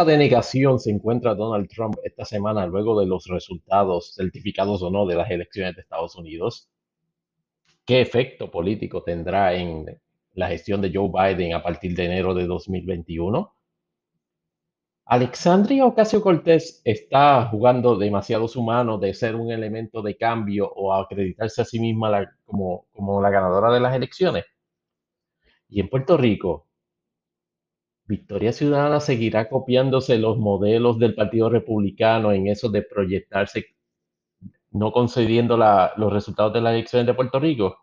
etapa de se encuentra Donald Trump esta semana luego de los resultados, certificados o no, de las elecciones de Estados Unidos? ¿Qué efecto político tendrá en la gestión de Joe Biden a partir de enero de 2021? Alexandria Ocasio Cortés está jugando demasiado su mano de ser un elemento de cambio o acreditarse a sí misma como, como la ganadora de las elecciones. Y en Puerto Rico, Victoria Ciudadana seguirá copiándose los modelos del Partido Republicano en eso de proyectarse, no concediendo los resultados de las elecciones de Puerto Rico.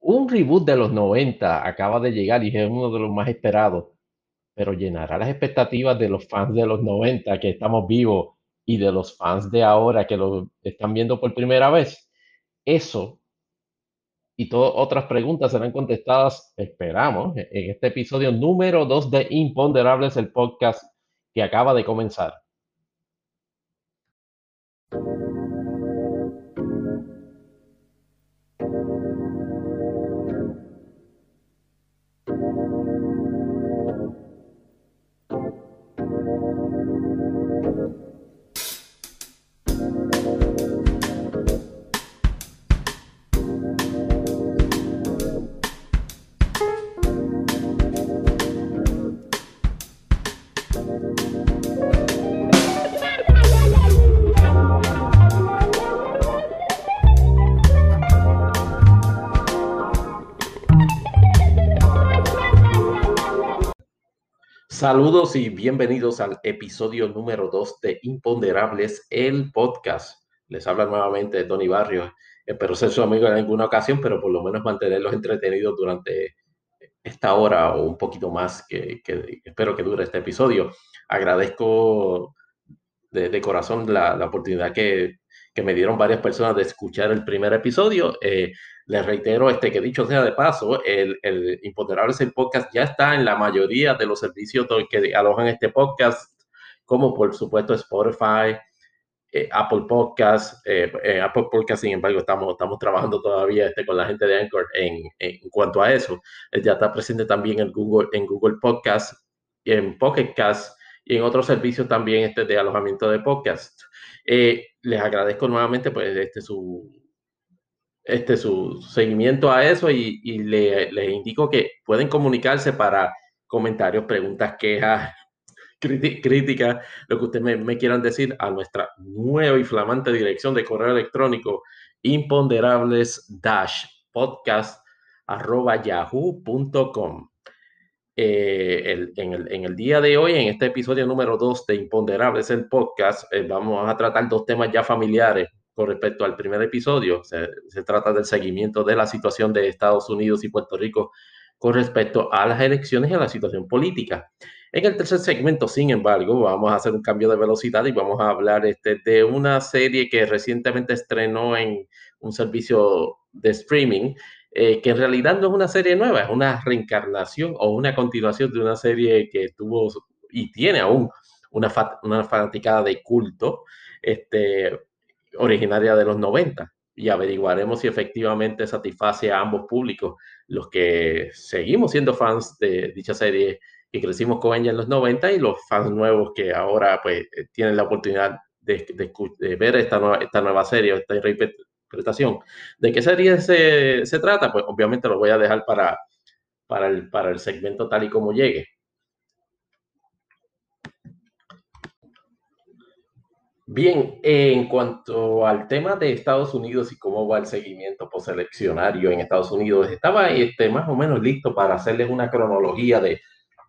Un reboot de los 90 acaba de llegar y es uno de los más esperados, pero llenará las expectativas de los fans de los 90 que estamos vivos y de los fans de ahora que lo están viendo por primera vez. Eso y todas otras preguntas serán contestadas, esperamos, en este episodio número 2 de Imponderables, el podcast que acaba de comenzar. Saludos y bienvenidos al episodio número 2 de Imponderables, el podcast. Les habla nuevamente Tony Barrios. Espero ser su amigo en alguna ocasión, pero por lo menos mantenerlos entretenidos durante esta hora o un poquito más que, espero que dure este episodio. Agradezco de, corazón la, oportunidad que, me dieron varias personas de escuchar el primer episodio. Eh, les reitero este, que dicho sea de paso, el, el Imponderables podcast ya está en la mayoría de los servicios que alojan este podcast, como por supuesto Spotify, eh, Apple Podcast, eh, eh, Apple Podcast, sin embargo, estamos, estamos trabajando todavía este, con la gente de Anchor en, en cuanto a eso. ya está presente también en Google, en Google Podcast, en Pocket Cast y en otros servicios también este, de alojamiento de podcast. les agradezco nuevamente pues, este, su, este, su seguimiento a eso y, le, les indico que pueden comunicarse para comentarios, preguntas, quejas, críticas, lo que ustedes me, quieran decir a nuestra nueva y flamante dirección de correo electrónico imponderables dash podcast arroba yahoo.com. Eh, en, el, en, el, día de hoy, en este episodio número 2 de Imponderables, el podcast, eh, vamos a tratar dos temas ya familiares con respecto al primer episodio. Se, trata del seguimiento de la situación de Estados Unidos y Puerto Rico con respecto a las elecciones y a la situación política. En el tercer segmento, sin embargo, vamos a hacer un cambio de velocidad y vamos a hablar este, de una serie que recientemente estrenó en un servicio de streaming, eh, que en realidad no es una serie nueva, es una reencarnación o una continuación de una serie que tuvo y tiene aún una, una fanaticada de culto. Este, originaria de los 90 y averiguaremos si efectivamente satisface a ambos públicos, los que seguimos siendo fans de dicha serie y crecimos con ella en los 90 y los fans nuevos que ahora pues eh, tienen la oportunidad de, ver esta nueva, esta nueva serie, esta interpretación. ¿De qué serie se, se, trata? Pues obviamente lo voy a dejar para, para, el, para el segmento tal y como llegue. Bien, en cuanto al tema de Estados Unidos y cómo va el seguimiento posteleccionario en Estados Unidos, estaba este, más o menos listo para hacerles una cronología de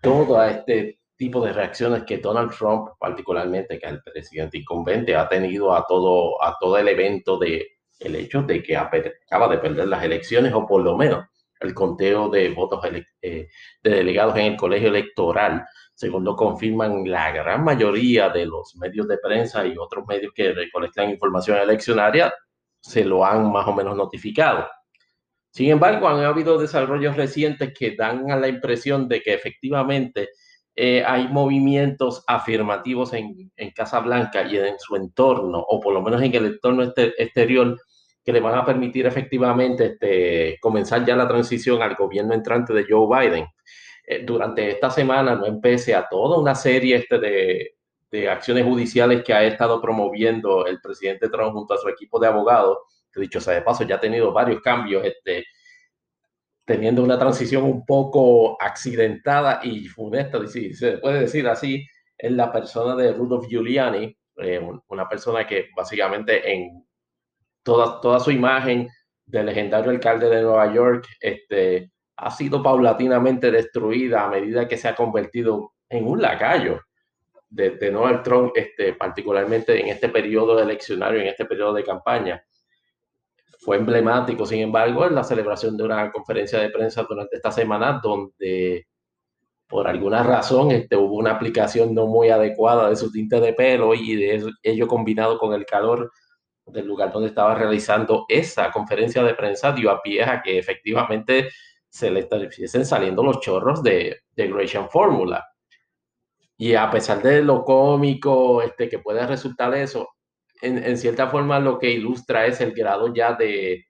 todo este tipo de reacciones que Donald Trump, particularmente, que es el presidente incumbente, ha tenido a todo, a todo el evento de el hecho de que acaba de perder las elecciones o por lo menos el conteo de votos eh, de delegados en el colegio electoral según lo confirman la gran mayoría de los medios de prensa y otros medios que recolectan información eleccionaria, se lo han más o menos notificado. Sin embargo, han habido desarrollos recientes que dan a la impresión de que efectivamente eh, hay movimientos afirmativos en, en Casa Blanca y en su entorno, o por lo menos en el entorno este, exterior, que le van a permitir efectivamente este, comenzar ya la transición al gobierno entrante de Joe Biden. Eh, durante esta semana no empecé a toda una serie este de, de, acciones judiciales que ha estado promoviendo el presidente Trump junto a su equipo de abogados, que dicho sea de paso, ya ha tenido varios cambios, este, teniendo una transición un poco accidentada y funesta, si se puede decir así, en la persona de Rudolph Giuliani, eh, una persona que básicamente en toda, toda su imagen del legendario alcalde de Nueva York este, ha sido paulatinamente destruida a medida que se ha convertido en un lacayo de, de Donald Trump, este, particularmente en este periodo eleccionario, en este periodo de campaña. Fue emblemático, sin embargo, en la celebración de una conferencia de prensa durante esta semana donde por alguna razón este, hubo una aplicación no muy adecuada de su tinte de pelo y de ello combinado con el calor del lugar donde estaba realizando esa conferencia de prensa dio a pie a que efectivamente se le estuviesen saliendo los chorros de, de Gratian Fórmula. Y a pesar de lo cómico este, que puede resultar eso, en, en, cierta forma lo que ilustra es el grado ya de,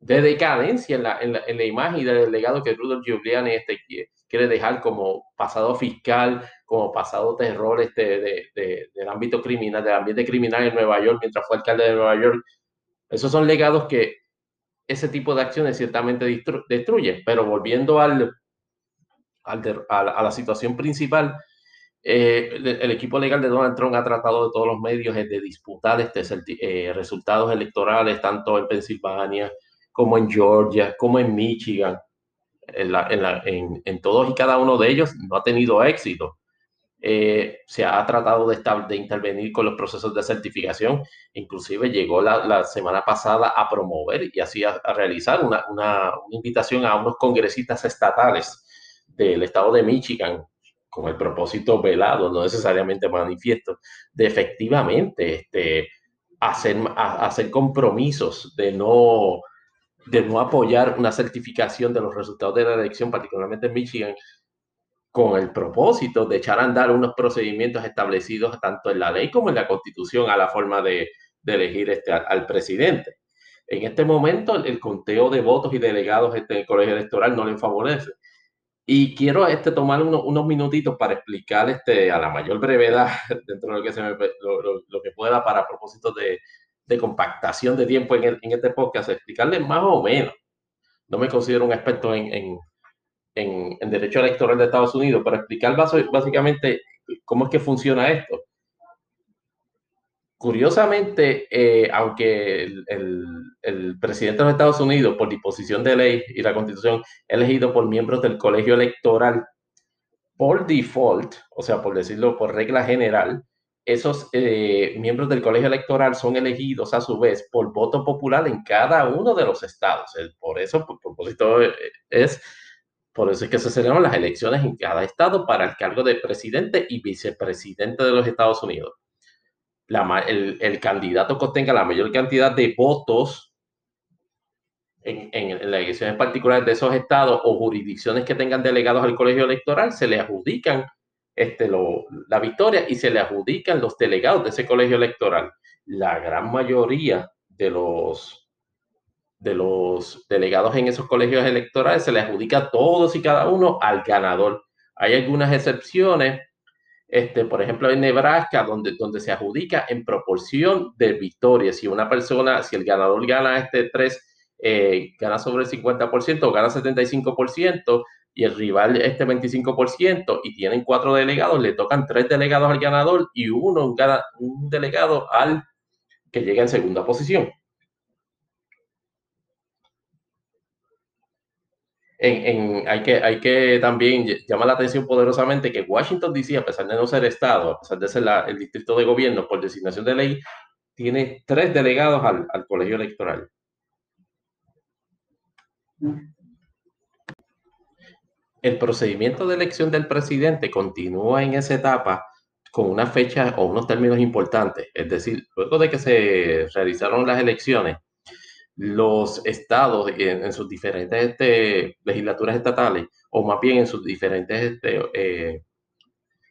de decadencia en la, en, la, en la, imagen y del legado que Rudolf Giuliani este, quiere dejar como pasado fiscal, como pasado terror este, de, de, del ámbito criminal, del ambiente criminal en Nueva York, mientras fue alcalde de Nueva York. Esos son legados que ese tipo de acciones ciertamente destruyen. Pero volviendo al, al a, la situación principal, eh, el, equipo legal de Donald Trump ha tratado de todos los medios de disputar este, eh, resultados electorales, tanto en Pensilvania como en Georgia, como en Michigan. En, todos y cada uno de ellos no ha tenido éxito. Eh, se ha tratado de, intervenir con los procesos de certificación, inclusive llegó la, semana pasada a promover y así a, realizar una, invitación a unos congresistas estatales del estado de Michigan con el propósito velado, no necesariamente manifiesto, de efectivamente este, hacer, hacer compromisos de no de no apoyar una certificación de los resultados de la elección, particularmente en Michigan, con el propósito de echar a andar unos procedimientos establecidos tanto en la ley como en la constitución a la forma de, de elegir este, al, presidente. En este momento, el conteo de votos y delegados este, en el colegio electoral no le favorece. Y quiero este, tomar uno, unos minutitos para explicar este, a la mayor brevedad, dentro de lo que, se me, lo, lo, lo que pueda, para propósitos de, de compactación de tiempo en, el, en, este podcast, explicarles más o menos. No me considero un experto en, en, en, derecho electoral de Estados Unidos, pero explicar básicamente cómo es que funciona esto. Curiosamente, eh, aunque el, el, el, presidente de los Estados Unidos, por disposición de ley y la constitución, elegido por miembros del colegio electoral por default, o sea, por decirlo por regla general, esos eh, miembros del colegio electoral son elegidos a su vez por voto popular en cada uno de los estados. Por eso, por propósito, eh, es por eso es que se celebran las elecciones en cada estado para el cargo de presidente y vicepresidente de los Estados Unidos. El, candidato que obtenga la mayor cantidad de votos en, las elecciones particulares de esos estados o jurisdicciones que tengan delegados al colegio electoral se le adjudican este, la victoria y se le adjudican los delegados de ese colegio electoral. La gran mayoría de los, de los delegados en esos colegios electorales se le adjudica todos y cada uno al ganador. Hay algunas excepciones, este, por ejemplo, en Nebraska, donde, donde se adjudica en proporción de victorias. Si una persona, si el ganador gana este 3, eh, gana sobre el 50% o gana 75%, y el rival este 25% y tienen cuatro delegados, le tocan tres delegados al ganador y uno, un, un delegado al que llega en segunda posición. Hay, que, también llamar la atención poderosamente que Washington DC, a pesar de no ser Estado, a pesar de ser el distrito de gobierno por designación de ley, tiene tres delegados al colegio electoral. el procedimiento de elección del presidente continúa en esa etapa con una fecha o unos términos importantes. Es decir, luego de que se realizaron las elecciones, los estados en, sus diferentes este, legislaturas estatales, o más bien en sus diferentes este, eh,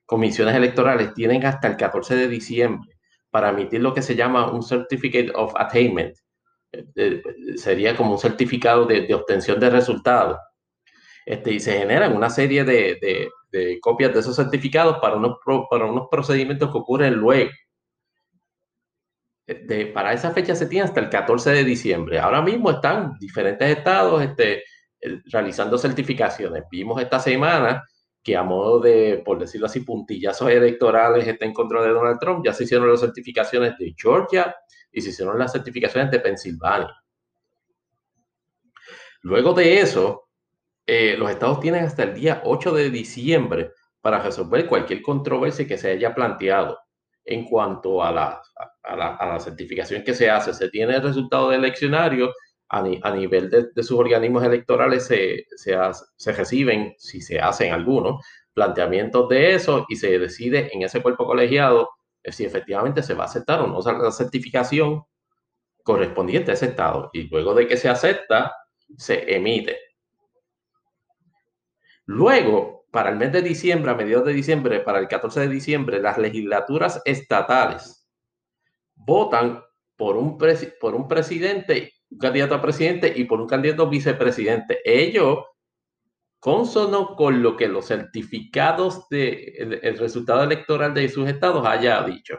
comisiones electorales, tienen hasta el 14 de diciembre para emitir lo que se llama un Certificate of Attainment. Eh, eh, sería como un certificado de, de obtención de resultados este, y se generan una serie de, copias de esos certificados para unos, para unos procedimientos que ocurren luego. De, para esa fecha se tiene hasta el 14 de diciembre. Ahora mismo están diferentes estados este, realizando certificaciones. Vimos esta semana que a modo de, por decirlo así, puntillazos electorales está en contra de Donald Trump, ya se hicieron las certificaciones de Georgia y se hicieron las certificaciones de Pensilvania. Luego de eso, eh, los estados tienen hasta el día 8 de diciembre para resolver cualquier controversia que se haya planteado en cuanto a la, a la, certificación que se hace. Se tiene el resultado del eleccionario a, nivel de, sus organismos electorales, se, se, reciben, si se hacen algunos, planteamientos de eso y se decide en ese cuerpo colegiado si efectivamente se va a aceptar o no la certificación correspondiente a ese estado. Y luego de que se acepta, se emite. Luego, para el mes de diciembre, a mediados de diciembre, para el 14 de diciembre, las legislaturas estatales votan por un, por un presidente, un candidato a presidente y por un candidato vicepresidente. Ellos, consono con lo que los certificados de, resultado electoral de sus estados haya dicho.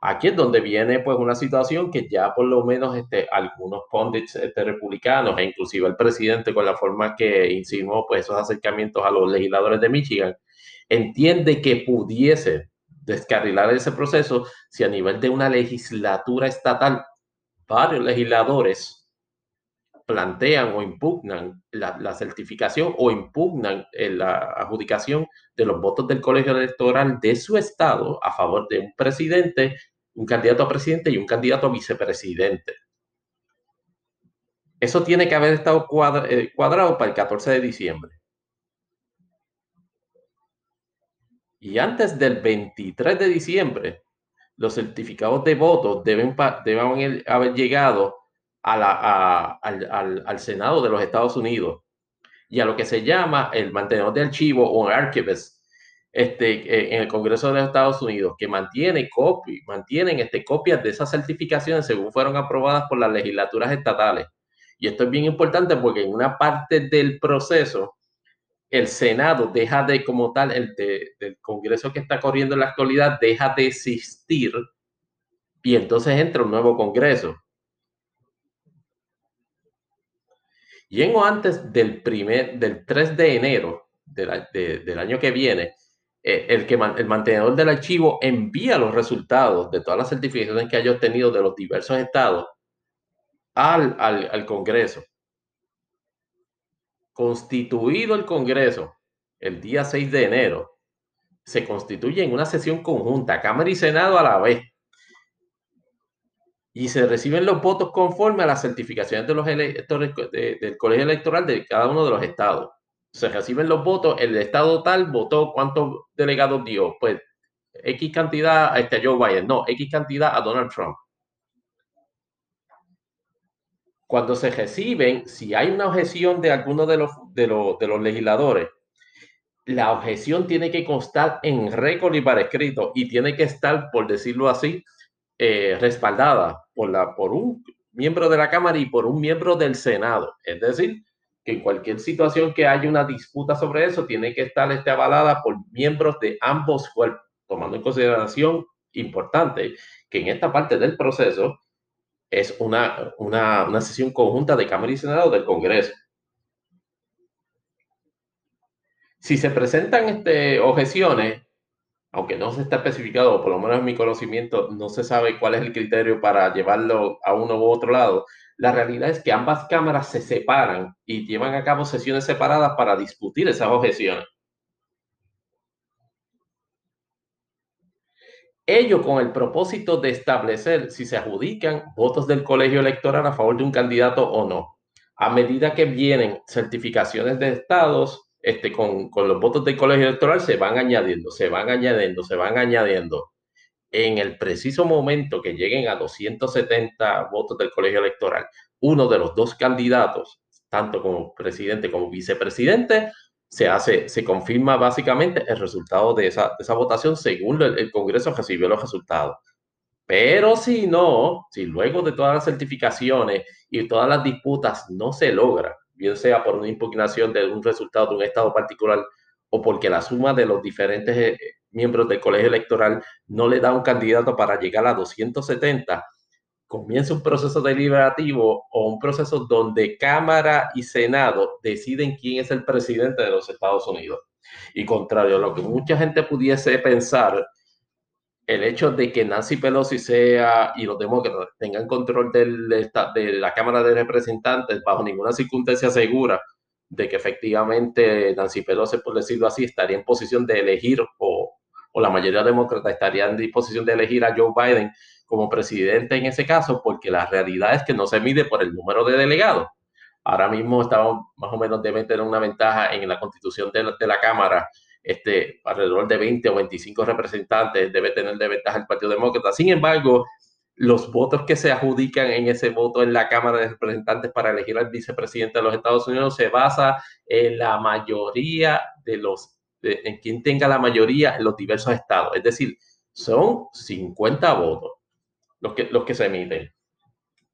Aquí es donde viene pues una situación que ya por lo menos este, algunos pundits este, republicanos e inclusive el presidente con la forma que insinuó pues esos acercamientos a los legisladores de Michigan, entiende que pudiese descarrilar ese proceso si a nivel de una legislatura estatal varios legisladores plantean o impugnan la, certificación o impugnan eh, la adjudicación de los votos del colegio electoral de su estado a favor de un presidente un candidato a presidente y un candidato a vicepresidente. Eso tiene que haber estado eh, cuadrado para el 14 de diciembre. Y antes del 23 de diciembre, los certificados de votos deben, deben haber llegado al, Senado de los Estados Unidos y a lo que se llama el mantenedor de archivo o archivist este, eh, en el Congreso de los Estados Unidos que mantiene copy, mantienen este, copias de esas certificaciones según fueron aprobadas por las legislaturas estatales. Y esto es bien importante porque en una parte del proceso, el Senado deja de, como tal, el del Congreso que está corriendo en la actualidad, deja de existir y entonces entra un nuevo Congreso. Y en o antes del, primer, del 3 de enero del año que viene, eh, el, que, el mantenedor del archivo envía los resultados de todas las certificaciones que haya obtenido de los diversos estados al, al, Congreso. Constituido el Congreso el día 6 de enero, se constituye en una sesión conjunta, Cámara y Senado a la vez. Y se reciben los votos conforme a las certificaciones de los electores del colegio electoral de cada uno de los estados se reciben los votos, el estado tal votó cuántos delegados dio, pues X cantidad a este Joe Biden, no, X cantidad a Donald Trump. Cuando se reciben, si hay una objeción de alguno de los, de de los legisladores, la objeción tiene que constar en récord y para escrito y tiene que estar, por decirlo así, eh, respaldada por, la, por un miembro de la Cámara y por un miembro del Senado. Es decir, que en cualquier situación que haya una disputa sobre eso, tiene que estar este, avalada por miembros de ambos cuerpos, tomando en consideración importante que en esta parte del proceso es una, una, una sesión conjunta de Cámara y Senado del Congreso. Si se presentan este, objeciones, aunque no se está especificado, por lo menos en mi conocimiento, no se sabe cuál es el criterio para llevarlo a uno u otro lado, la realidad es que ambas cámaras se separan y llevan a cabo sesiones separadas para discutir esas objeciones. Ello con el propósito de establecer si se adjudican votos del colegio electoral a favor de un candidato o no. A medida que vienen certificaciones de estados, este, con, con los votos del colegio electoral se van añadiendo, se van añadiendo, se van añadiendo en el preciso momento que lleguen a 270 votos del colegio electoral, uno de los dos candidatos, tanto como presidente como vicepresidente, se hace, se confirma básicamente el resultado de esa, esa votación según el, el, Congreso recibió los resultados. Pero si no, si luego de todas las certificaciones y todas las disputas no se logra bien sea por una impugnación de un resultado de un estado particular o porque la suma de los diferentes eh, miembros del colegio electoral no le da un candidato para llegar a 270, comienza un proceso deliberativo o un proceso donde Cámara y Senado deciden quién es el presidente de los Estados Unidos. Y contrario a lo que mucha gente pudiese pensar, el hecho de que Nancy Pelosi sea y los demócratas tengan control de la Cámara de Representantes bajo ninguna circunstancia segura de que efectivamente Nancy Pelosi, por decirlo así, estaría en posición de elegir o la mayoría demócrata estaría en disposición de elegir a Joe Biden como presidente en ese caso, porque la realidad es que no se mide por el número de delegados. Ahora mismo estamos más o menos deben tener una ventaja en la constitución de la, Cámara este, alrededor de 20 o 25 representantes debe tener de ventaja el Partido Demócrata. Sin embargo, los votos que se adjudican en ese voto en la Cámara de Representantes para elegir al vicepresidente de los Estados Unidos se basa en la mayoría de los, en quien tenga la mayoría en los diversos estados. Es decir, son 50 votos los que, los que se emiten.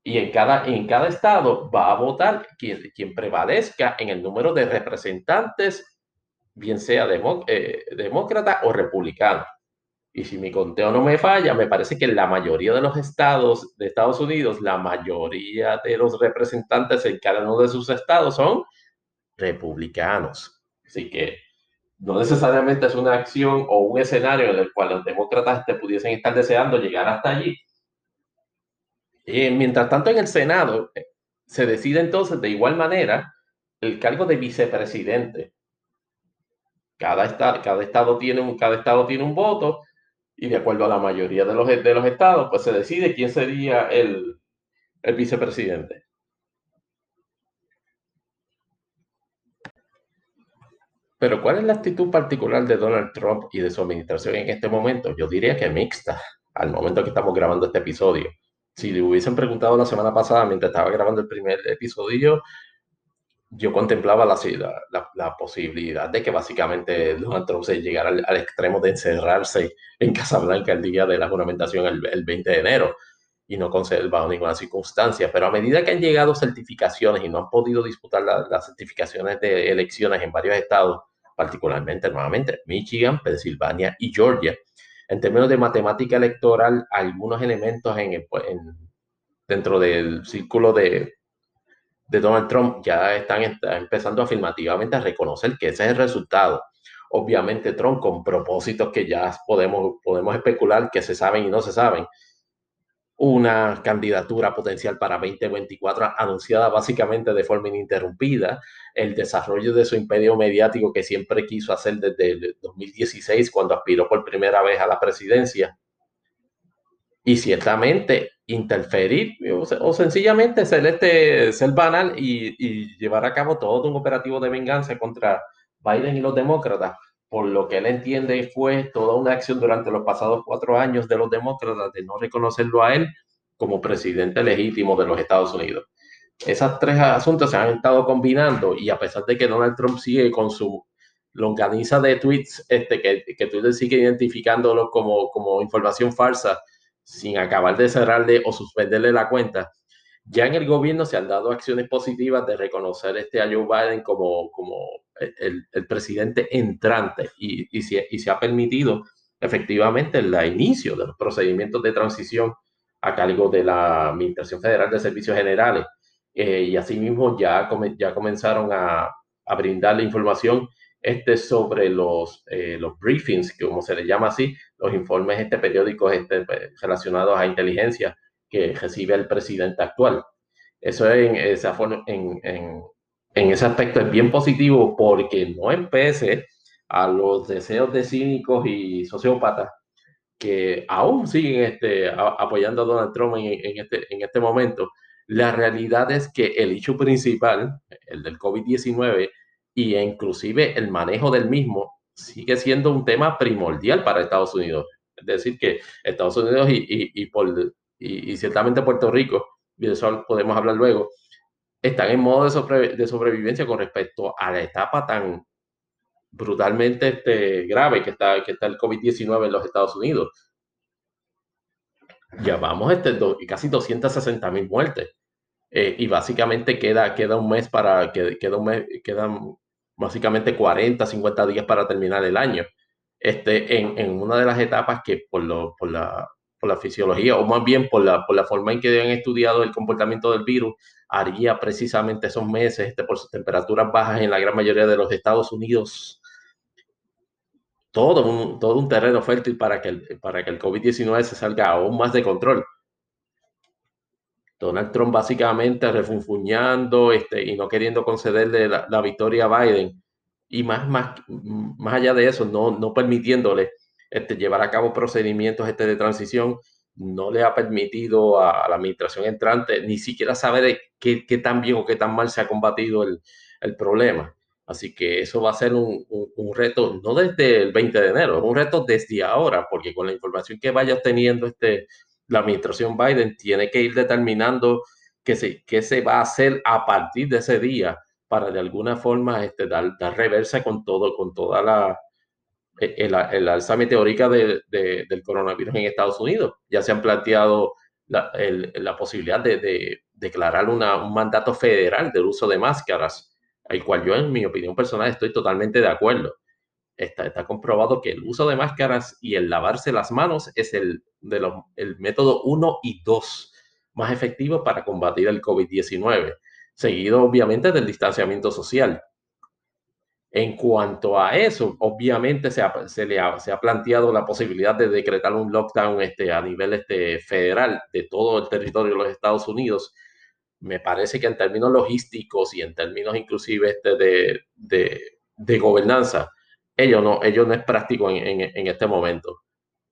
Y en cada, en cada estado va a votar quien, quien prevalezca en el número de representantes bien sea eh, demócrata o republicano. Y si mi conteo no me falla, me parece que en la mayoría de los estados de Estados Unidos, la mayoría de los representantes en cada uno de sus estados son republicanos. Así que no necesariamente es una acción o un escenario en el cual los demócratas te pudiesen estar deseando llegar hasta allí. Mientras tanto, en el Senado eh, se decide entonces de igual manera el cargo de vicepresidente cada estado, tiene un, voto y de acuerdo a la mayoría de los, de los estados, pues se decide quién sería el vicepresidente. Pero ¿cuál es la actitud particular de Donald Trump y de su administración en este momento? Yo diría que mixta, al momento que estamos grabando este episodio. Si le hubiesen preguntado la semana pasada, mientras estaba grabando el primer episodio, yo contemplaba la, la, la, posibilidad de que básicamente Donald Trump se llegara al, extremo de encerrarse en Casa Blanca el día de la juramentación, el, el 20 de enero, y no conceder bajo ninguna circunstancia. Pero a medida que han llegado certificaciones y no han podido disputar las certificaciones de elecciones en varios estados, particularmente nuevamente Michigan, Pensilvania y Georgia, en términos de matemática electoral, algunos elementos en, en dentro del círculo de Donald Trump ya están, empezando afirmativamente a reconocer que ese es el resultado. Obviamente Trump con propósitos que ya podemos, podemos especular que se saben y no se saben. Una candidatura potencial para 2024 anunciada básicamente de forma ininterrumpida, el desarrollo de su imperio mediático que siempre quiso hacer desde el 2016 cuando aspiró por primera vez a la presidencia. Y ciertamente interferir o, sencillamente ser, este, ser banal y, llevar a cabo todo un operativo de venganza contra Biden y los demócratas, por lo que él entiende fue toda una acción durante los pasados cuatro años de los demócratas de no reconocerlo a él como presidente legítimo de los Estados Unidos. Esas tres asuntos se han estado combinando y a pesar de que Donald Trump sigue con su longaniza de tweets, este, que, que Twitter sigue identificándolo como, como información falsa, sin acabar de cerrarle o suspenderle la cuenta, ya en el gobierno se han dado acciones positivas de reconocer este a Joe Biden como, como el, el presidente entrante y, y, se, y, se, ha permitido efectivamente el inicio de los procedimientos de transición a cargo de la Administración Federal de Servicios Generales. Eh, y asimismo ya, ya comenzaron a, a brindar la información este sobre los, eh, los briefings, como se le llama así, los informes este, periódicos este, relacionados a inteligencia que recibe el presidente actual. Eso en, en, en, ese aspecto es bien positivo porque no empece a los deseos de cínicos y sociópatas que aún siguen este, apoyando a Donald Trump en, este, en este momento. La realidad es que el hecho principal, el del COVID-19, y inclusive el manejo del mismo sigue siendo un tema primordial para Estados Unidos. Es decir, que Estados Unidos y, y, ciertamente Puerto Rico, y de eso podemos hablar luego, están en modo de, sobrevivencia con respecto a la etapa tan brutalmente este, grave que está, que está el COVID-19 en los Estados Unidos. Llevamos este, casi 260 mil muertes eh, y básicamente queda, queda un mes para, queda un mes, quedan básicamente 40, 50 días para terminar el año. Este, en, en una de las etapas que por, lo, por, la, por la fisiología, o más bien por la, por la forma en que han estudiado el comportamiento del virus, haría precisamente esos meses, este, por sus temperaturas bajas en la gran mayoría de los Estados Unidos, todo un, todo un terreno fértil para que el, para que el COVID-19 se salga aún más de control. Donald Trump básicamente refunfuñando este, y no queriendo concederle la, victoria a Biden. Y más, más, más allá de eso, no, no permitiéndole este, llevar a cabo procedimientos este, de transición, no le ha permitido a, la administración entrante ni siquiera saber qué, qué, tan bien o qué tan mal se ha combatido el, el problema. Así que eso va a ser un, un, reto, no desde el 20 de enero, un reto desde ahora, porque con la información que vaya obteniendo este, la administración Biden tiene que ir determinando qué se, qué se va a hacer a partir de ese día para de alguna forma este, dar, dar reversa con todo, con toda la, el, el alza meteórica de, de, del coronavirus en Estados Unidos. Ya se han planteado la, posibilidad de, de declarar un mandato federal del uso de máscaras, al cual yo, en mi opinión personal, estoy totalmente de acuerdo. Está, comprobado que el uso de máscaras y el lavarse las manos es el método 1 y 2 más efectivo para combatir el COVID-19, seguido obviamente del distanciamiento social. En cuanto a eso, obviamente se, ha, se, ha, planteado la posibilidad de decretar un lockdown este, a nivel este, federal de todo el territorio de los Estados Unidos. Me parece que en términos logísticos y en términos inclusive este, de, de, de gobernanza, ello no, ello no es práctico en, en, este momento.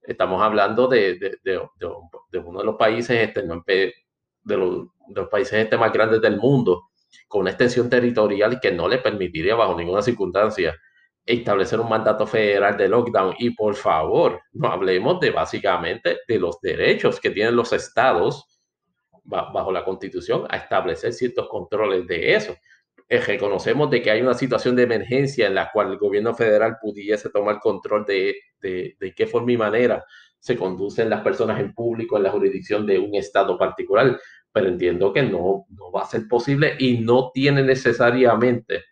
Estamos hablando de, de, uno de los países, este, de, los países este más grandes del mundo, con una extensión territorial que no le permitiría bajo ninguna circunstancia establecer un mandato federal de lockdown. Y por favor, no hablemos de básicamente de los derechos que tienen los estados bajo la constitución a establecer ciertos controles de eso. Eh, reconocemos de que hay una situación de emergencia en la cual el gobierno federal pudiese tomar control de, de, de qué forma y manera se conducen las personas en público en la jurisdicción de un estado particular, pero entiendo que no, no va a ser posible y no tiene necesariamente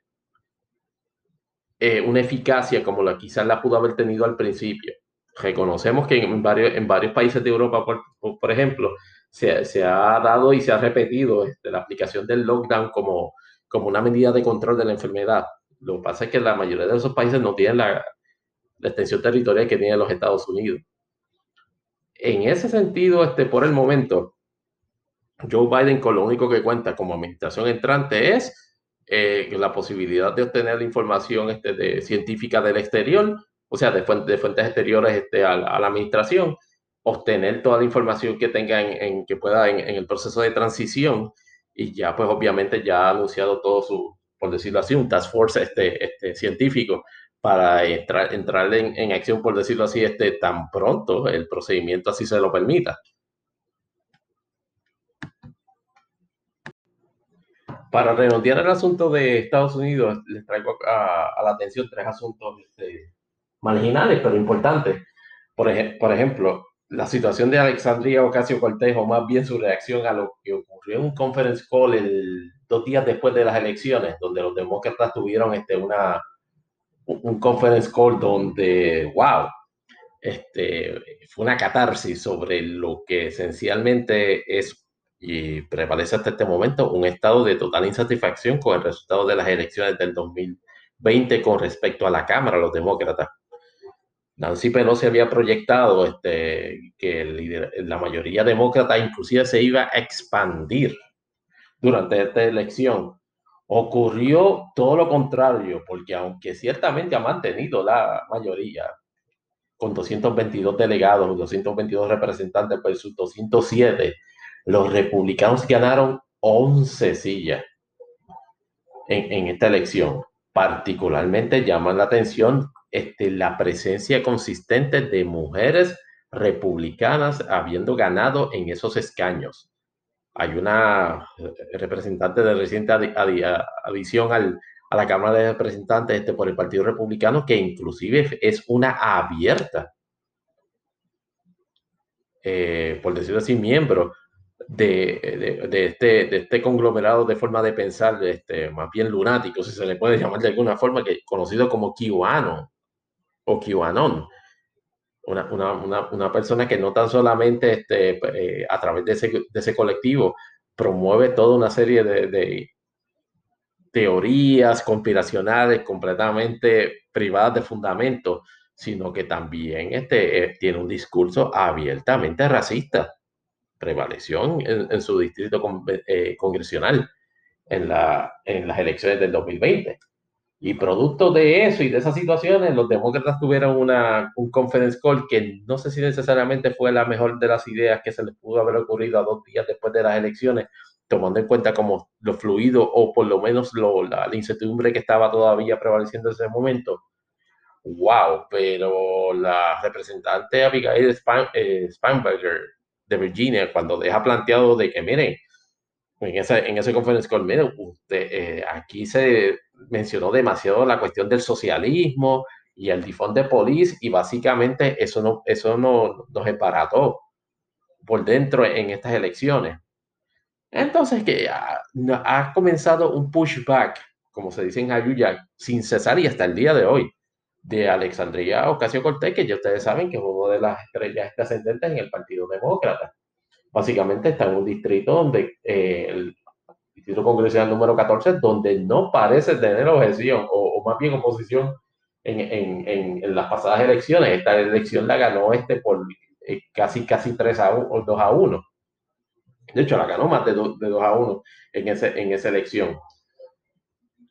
eh, una eficacia como la quizás la pudo haber tenido al principio. Reconocemos que en varios, en varios países de Europa, por, por ejemplo, se, se, ha dado y se ha repetido este, la aplicación del lockdown como, como una medida de control de la enfermedad. Lo que pasa es que la mayoría de esos países no tienen la, la extensión territorial que tienen los Estados Unidos. En ese sentido, este, por el momento, Joe Biden con lo único que cuenta como administración entrante es eh, la posibilidad de obtener información este, de, científica del exterior, o sea, de, fuentes, exteriores este, a, la administración, obtener toda la información que tenga en, que pueda en, en, el proceso de transición y ya pues obviamente ya ha anunciado todo su, por decirlo así, un task force este, este, científico para entrar, entrar en, en acción, por decirlo así, este, tan pronto el procedimiento así se lo permita. Para redondear el asunto de Estados Unidos, les traigo a, la atención tres asuntos este, marginales, pero importantes. Por, ej por, ejemplo, la situación de Alexandria Ocasio Cortés, o más bien su reacción a lo que ocurrió en un conference call el, dos días después de las elecciones, donde los demócratas tuvieron este, una, un conference call donde, wow, este, fue una catarsis sobre lo que esencialmente es y prevalece hasta este momento un estado de total insatisfacción con el resultado de las elecciones del 2020 con respecto a la Cámara, los demócratas. Nancy Pelosi había proyectado este, que la mayoría demócrata inclusive se iba a expandir durante esta elección. Ocurrió todo lo contrario, porque aunque ciertamente ha mantenido la mayoría, con 222 delegados, 222 representantes versus 207 los republicanos ganaron 11 sillas en, esta elección. Particularmente llama la atención este, la presencia consistente de mujeres republicanas habiendo ganado en esos escaños. Hay una representante de reciente adición a la Cámara de Representantes este, por el Partido Republicano que inclusive es una abierta, eh, por decirlo así, miembro de, de, este, este conglomerado de forma de pensar, este, más bien lunático, si se le puede llamar de alguna forma, que conocido como QAnon o QAnon. Una, una, una, persona que no tan solamente este, eh, a través de ese, de ese, colectivo promueve toda una serie de, de teorías conspiracionales completamente privadas de fundamento, sino que también este, eh, tiene un discurso abiertamente racista prevaleció en, su distrito eh, congresional en, la, en las elecciones del 2020. Y producto de eso y de esas situaciones, los demócratas tuvieron una, un conference call que no sé si necesariamente fue la mejor de las ideas que se les pudo haber ocurrido a dos días después de las elecciones, tomando en cuenta como lo fluido o por lo menos lo, la, incertidumbre que estaba todavía prevaleciendo en ese momento. Wow, pero la representante Abigail Span, eh, de Virginia, cuando deja planteado de que, miren, en ese, en ese conference call, eh, aquí se mencionó demasiado la cuestión del socialismo y el difón de police y básicamente eso no, eso no nos emparató por dentro en estas elecciones. Entonces, que ha, ha comenzado un pushback, como se dice en Ayuya, sin cesar y hasta el día de hoy de Alexandria Ocasio Cortés, que ya ustedes saben que es uno de las estrellas ascendentes en el Partido Demócrata. Básicamente está en un distrito donde eh, el distrito congresional número 14, donde no parece tener objeción o, más bien oposición en, en, en, las pasadas elecciones. Esta elección la ganó este por eh, casi, casi 3 a 1, 2 a 1. De hecho, la ganó más de, de 2 a 1 en, ese, en esa elección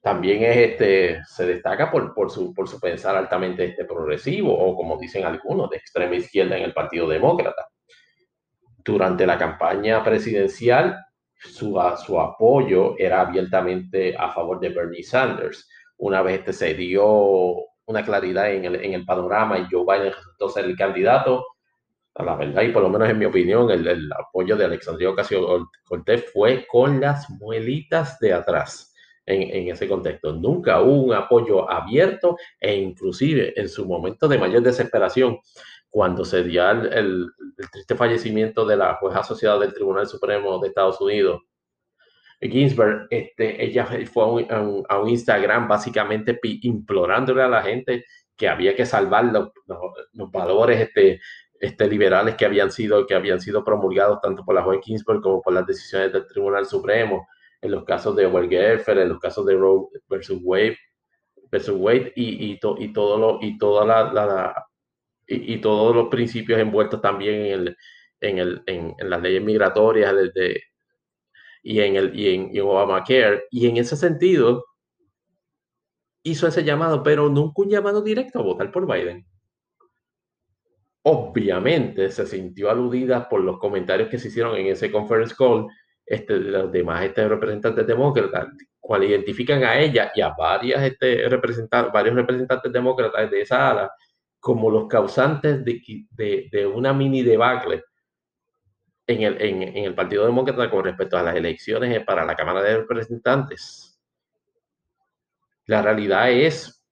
también es este, se destaca por, su, pensar altamente este, progresivo o como dicen algunos, de extrema izquierda en el Partido Demócrata. Durante la campaña presidencial, su, apoyo era abiertamente a favor de Bernie Sanders. Una vez este, se dio una claridad en el, panorama y Joe Biden resultó ser el candidato, a la verdad, y por lo menos en mi opinión, el, el apoyo de Alexandria Ocasio-Cortez fue con las muelitas de atrás en, ese contexto. Nunca hubo un apoyo abierto e inclusive en su momento de mayor desesperación, cuando se dio el, triste fallecimiento de la jueza asociada del Tribunal Supremo de Estados Unidos, Ginsburg, este, ella fue a un, Instagram básicamente implorándole a la gente que había que salvar los, los, valores este, este, liberales que habían, sido, que habían sido promulgados tanto por la juez Ginsburg como por las decisiones del Tribunal Supremo en los casos de Obergefell, en los casos de Roe versus Wade, versus Wade y, y, y, todo lo, y, toda la, la y, y, todos los principios envueltos también en, el, en, el, en las leyes migratorias desde, y, en el, y, en, y Obamacare. Y en ese sentido, hizo ese llamado, pero nunca un llamado directo a votar por Biden. Obviamente se sintió aludida por los comentarios que se hicieron en ese conference call este, los demás este, representantes demócratas, cual identifican a ella y a varias, este, representantes, varios representantes demócratas de esa ala como los causantes de, de, de una mini debacle en el, en, en el Partido Demócrata con respecto a las elecciones para la Cámara de Representantes. La realidad es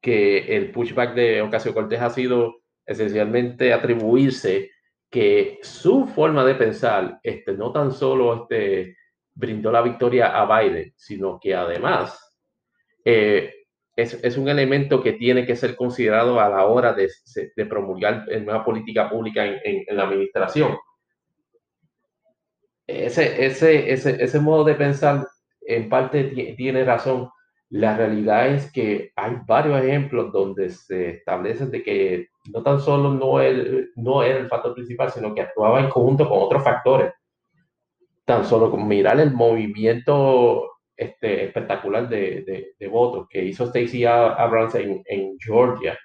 que el pushback de Ocasio Cortés ha sido esencialmente atribuirse que su forma de pensar este, no tan solo este, brindó la victoria a Biden, sino que además eh, es, es, un elemento que tiene que ser considerado a la hora de, de promulgar una política pública en, en, en, la administración. Ese, ese, ese, ese modo de pensar en parte tiene razón. La realidad es que hay varios ejemplos donde se establece de que no tan solo no, el, no era el factor principal, sino que actuaba en conjunto con otros factores. Tan solo como mirar el movimiento este, espectacular de, de, de votos que hizo Stacey Abrams en, en Georgia,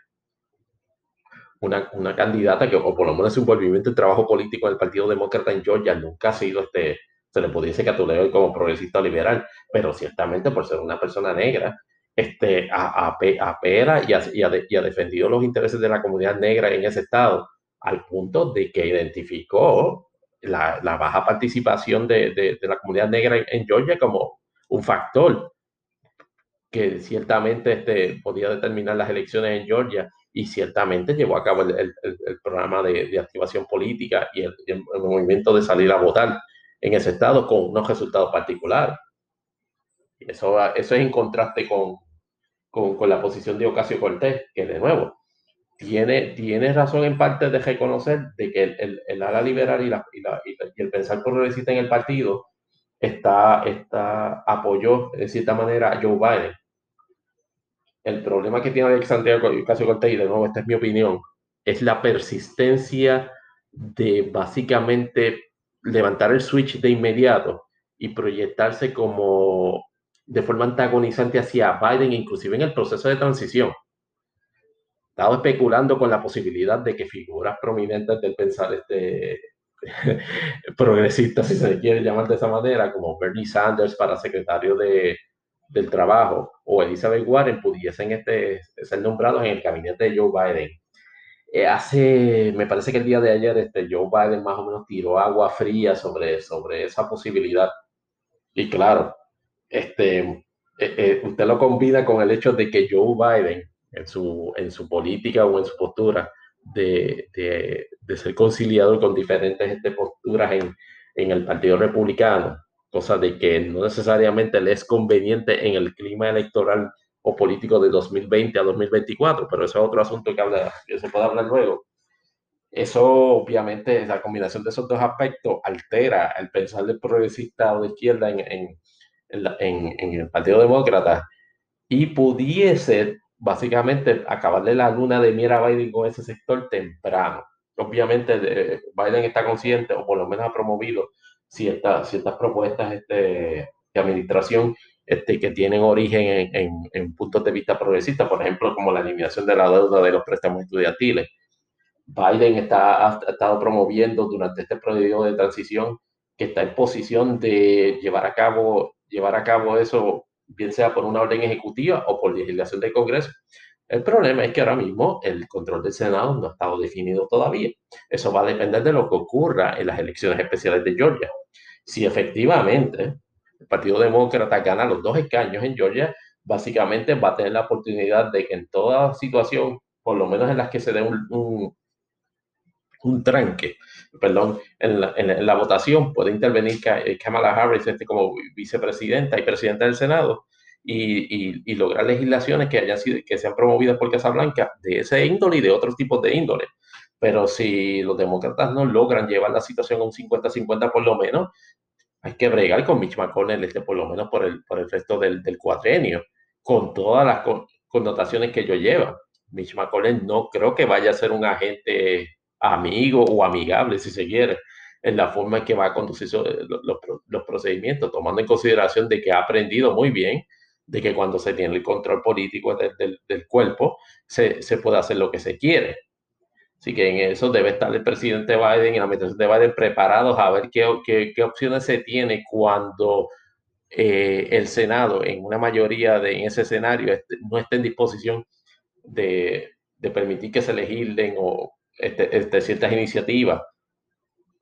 una, una, candidata que, o por lo menos un movimiento de trabajo político del Partido Demócrata en Georgia, nunca ha sido este, se le pudiese catalogar como progresista liberal, pero ciertamente por ser una persona negra, este, apela y y, y ha defendido los intereses de la comunidad negra en ese estado, al punto de que identificó la, baja participación de, de, de, la comunidad negra en, Georgia como un factor que ciertamente este, podía determinar las elecciones en Georgia. Y ciertamente llevó a cabo el, programa de, activación política y el, movimiento de salir a votar en ese estado con unos resultados particulares. eso, eso es en contraste con, con, la posición de Ocasio Cortés, que de nuevo tiene, tiene razón en parte de reconocer de que el, el, ala liberal y, la, y, el pensar progresista en el partido está, está apoyó de cierta manera a Joe Biden. El problema que tiene Alexandria Ocasio Cortés, y de nuevo esta es mi opinión, es la persistencia de básicamente levantar el switch de inmediato y proyectarse como de forma antagonizante hacia Biden, inclusive en el proceso de transición. Estaba especulando con la posibilidad de que figuras prominentes del pensar este, progresista, si se quiere llamar de esa manera, como Bernie Sanders para secretario de, del Trabajo o Elizabeth Warren pudiesen este, ser nombrados en el gabinete de Joe Biden. Eh, hace, me parece que el día de ayer este, Joe Biden más o menos tiró agua fría sobre, sobre esa posibilidad. Y claro, este, eh, eh, usted lo combina con el hecho de que Joe Biden, en su, en su política o en su postura de, de, ser conciliador con diferentes este, posturas en, en el Partido Republicano, cosa de que no necesariamente le es conveniente en el clima electoral o político de 2020 a 2024, pero eso es otro asunto que, habla, que se puede hablar luego. Eso, obviamente, la combinación de esos dos aspectos altera el pensar del progresista o de izquierda en, en, en, el Partido Demócrata y pudiese básicamente acabarle la luna de miel a Biden con ese sector temprano. Obviamente Biden está consciente o por lo menos ha promovido ciertas, ciertas propuestas este, de administración este, que tienen origen en, en, puntos de vista progresistas, por ejemplo, como la eliminación de la deuda de los préstamos estudiantiles. Biden está, ha, estado promoviendo durante este periodo de transición que está en posición de llevar a cabo llevar a cabo eso, bien sea por una orden ejecutiva o por legislación del Congreso. El problema es que ahora mismo el control del Senado no ha estado definido todavía. Eso va a depender de lo que ocurra en las elecciones especiales de Georgia. Si efectivamente el Partido Demócrata gana los dos escaños en Georgia, básicamente va a tener la oportunidad de que en toda situación, por lo menos en las que se dé un, un tranque, perdón, en la, en la, votación puede intervenir eh, Kamala Harris este, como vicepresidenta y presidenta del Senado y, y, y, lograr legislaciones que hayan sido, que sean promovidas por Casablanca de ese índole y de otros tipos de índole. Pero si los demócratas no logran llevar la situación a un 50-50 por lo menos, hay que bregar con Mitch McConnell este, por lo menos por el, por el resto del, del cuatrenio, con todas las connotaciones que ello lleva. Mitch McConnell no creo que vaya a ser un agente amigo o amigable, si se quiere, en la forma en que va a conducir los, procedimientos, tomando en consideración de que ha aprendido muy bien de que cuando se tiene el control político del, cuerpo, se, puede hacer lo que se quiere. Así que en eso debe estar el presidente Biden y la administración de Biden preparados a ver qué, qué, opciones se tiene cuando eh, el Senado, en una mayoría de en ese escenario, este, no esté en disposición de, de permitir que se legislen o, este, este, ciertas iniciativas.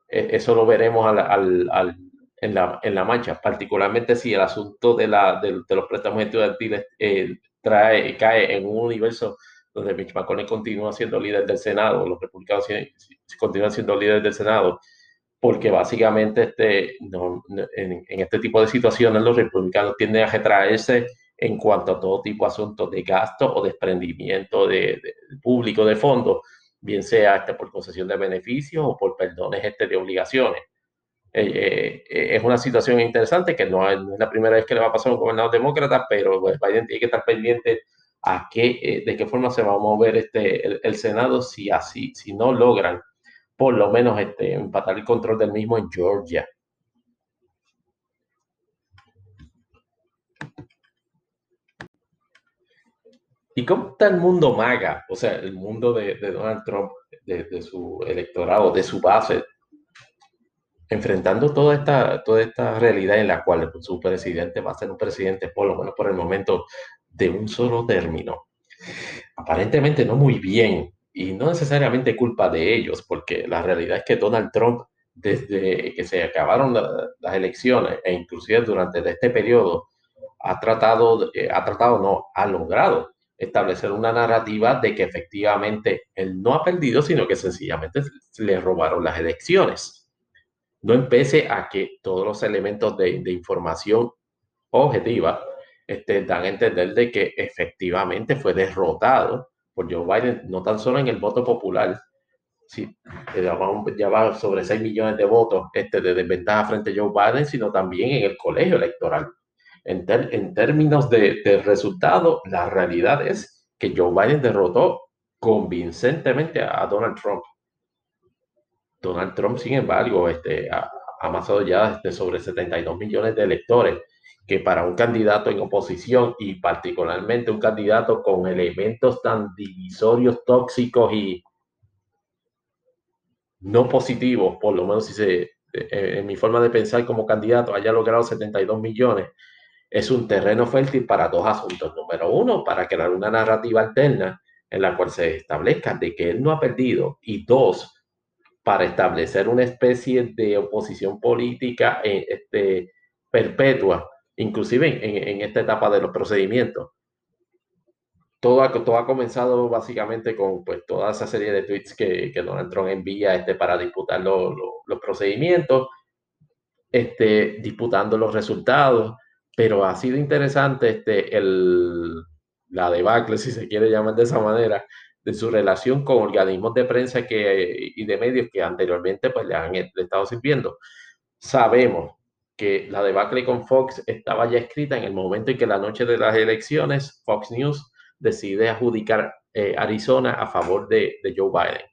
E, eso lo veremos al, al, en, la, en la mancha, particularmente si el asunto de, la, de, los préstamos estudiantiles eh, trae, cae en un universo donde Mitch McConnell continúa siendo líder del Senado, los republicanos continúan siendo líderes del Senado, porque básicamente este, no, en, en, este tipo de situaciones los republicanos tienden a retraerse en cuanto a todo tipo de asuntos de gasto o desprendimiento de, de público de fondos bien sea este, por concesión de beneficios o por perdones este, de obligaciones. Eh, eh, es una situación interesante que no es, la primera vez que le va a pasar a un gobernador demócrata, pero pues, Biden tiene que estar pendiente a qué, eh, de qué forma se va a mover este, el, Senado si así, si no logran por lo menos este, empatar el control del mismo en Georgia. ¿Y cómo está el mundo MAGA? O sea, el mundo de, Donald Trump, de, su electorado, de su base, enfrentando toda esta, toda esta realidad en la cual su presidente va a ser un presidente, por lo menos por el momento, de un solo término. Aparentemente no muy bien, y no necesariamente culpa de ellos, porque la realidad es que Donald Trump, desde que se acabaron las elecciones, e inclusive durante este periodo, ha tratado, eh, ha tratado, no, ha logrado establecer una narrativa de que efectivamente él no ha perdido, sino que sencillamente le robaron las elecciones. No empece a que todos los elementos de, información objetiva este, dan a entender de que efectivamente fue derrotado por Joe Biden, no tan solo en el voto popular, sí, ya va, sobre 6 millones de votos este, de desventaja frente a Joe Biden, sino también en el colegio electoral. En, en términos de, de resultado, la realidad es que Joe Biden derrotó convincentemente a, Donald Trump. Donald Trump, sin embargo, este, ha, amasado ya este, sobre 72 millones de electores, que para un candidato en oposición y particularmente un candidato con elementos tan divisorios, tóxicos y no positivos, por lo menos si se, eh, en mi forma de pensar como candidato, haya logrado 72 millones, es un terreno fértil para dos asuntos. Número uno, para crear una narrativa alterna en la cual se establezca de que él no ha perdido. Y dos, para establecer una especie de oposición política eh, este, perpetua, inclusive en, esta etapa de los procedimientos. Todo ha, todo ha comenzado básicamente con pues, toda esa serie de tweets que, que Donald Trump envía este, para disputar los procedimientos, este, disputando los resultados, pero ha sido interesante este, el, la debacle, si se quiere llamar de esa manera, de su relación con organismos de prensa que, y de medios que anteriormente pues, le han estado sirviendo. Sabemos que la debacle con Fox estaba ya escrita en el momento en que la noche de las elecciones Fox News decide adjudicar eh, Arizona a favor de, de Joe Biden.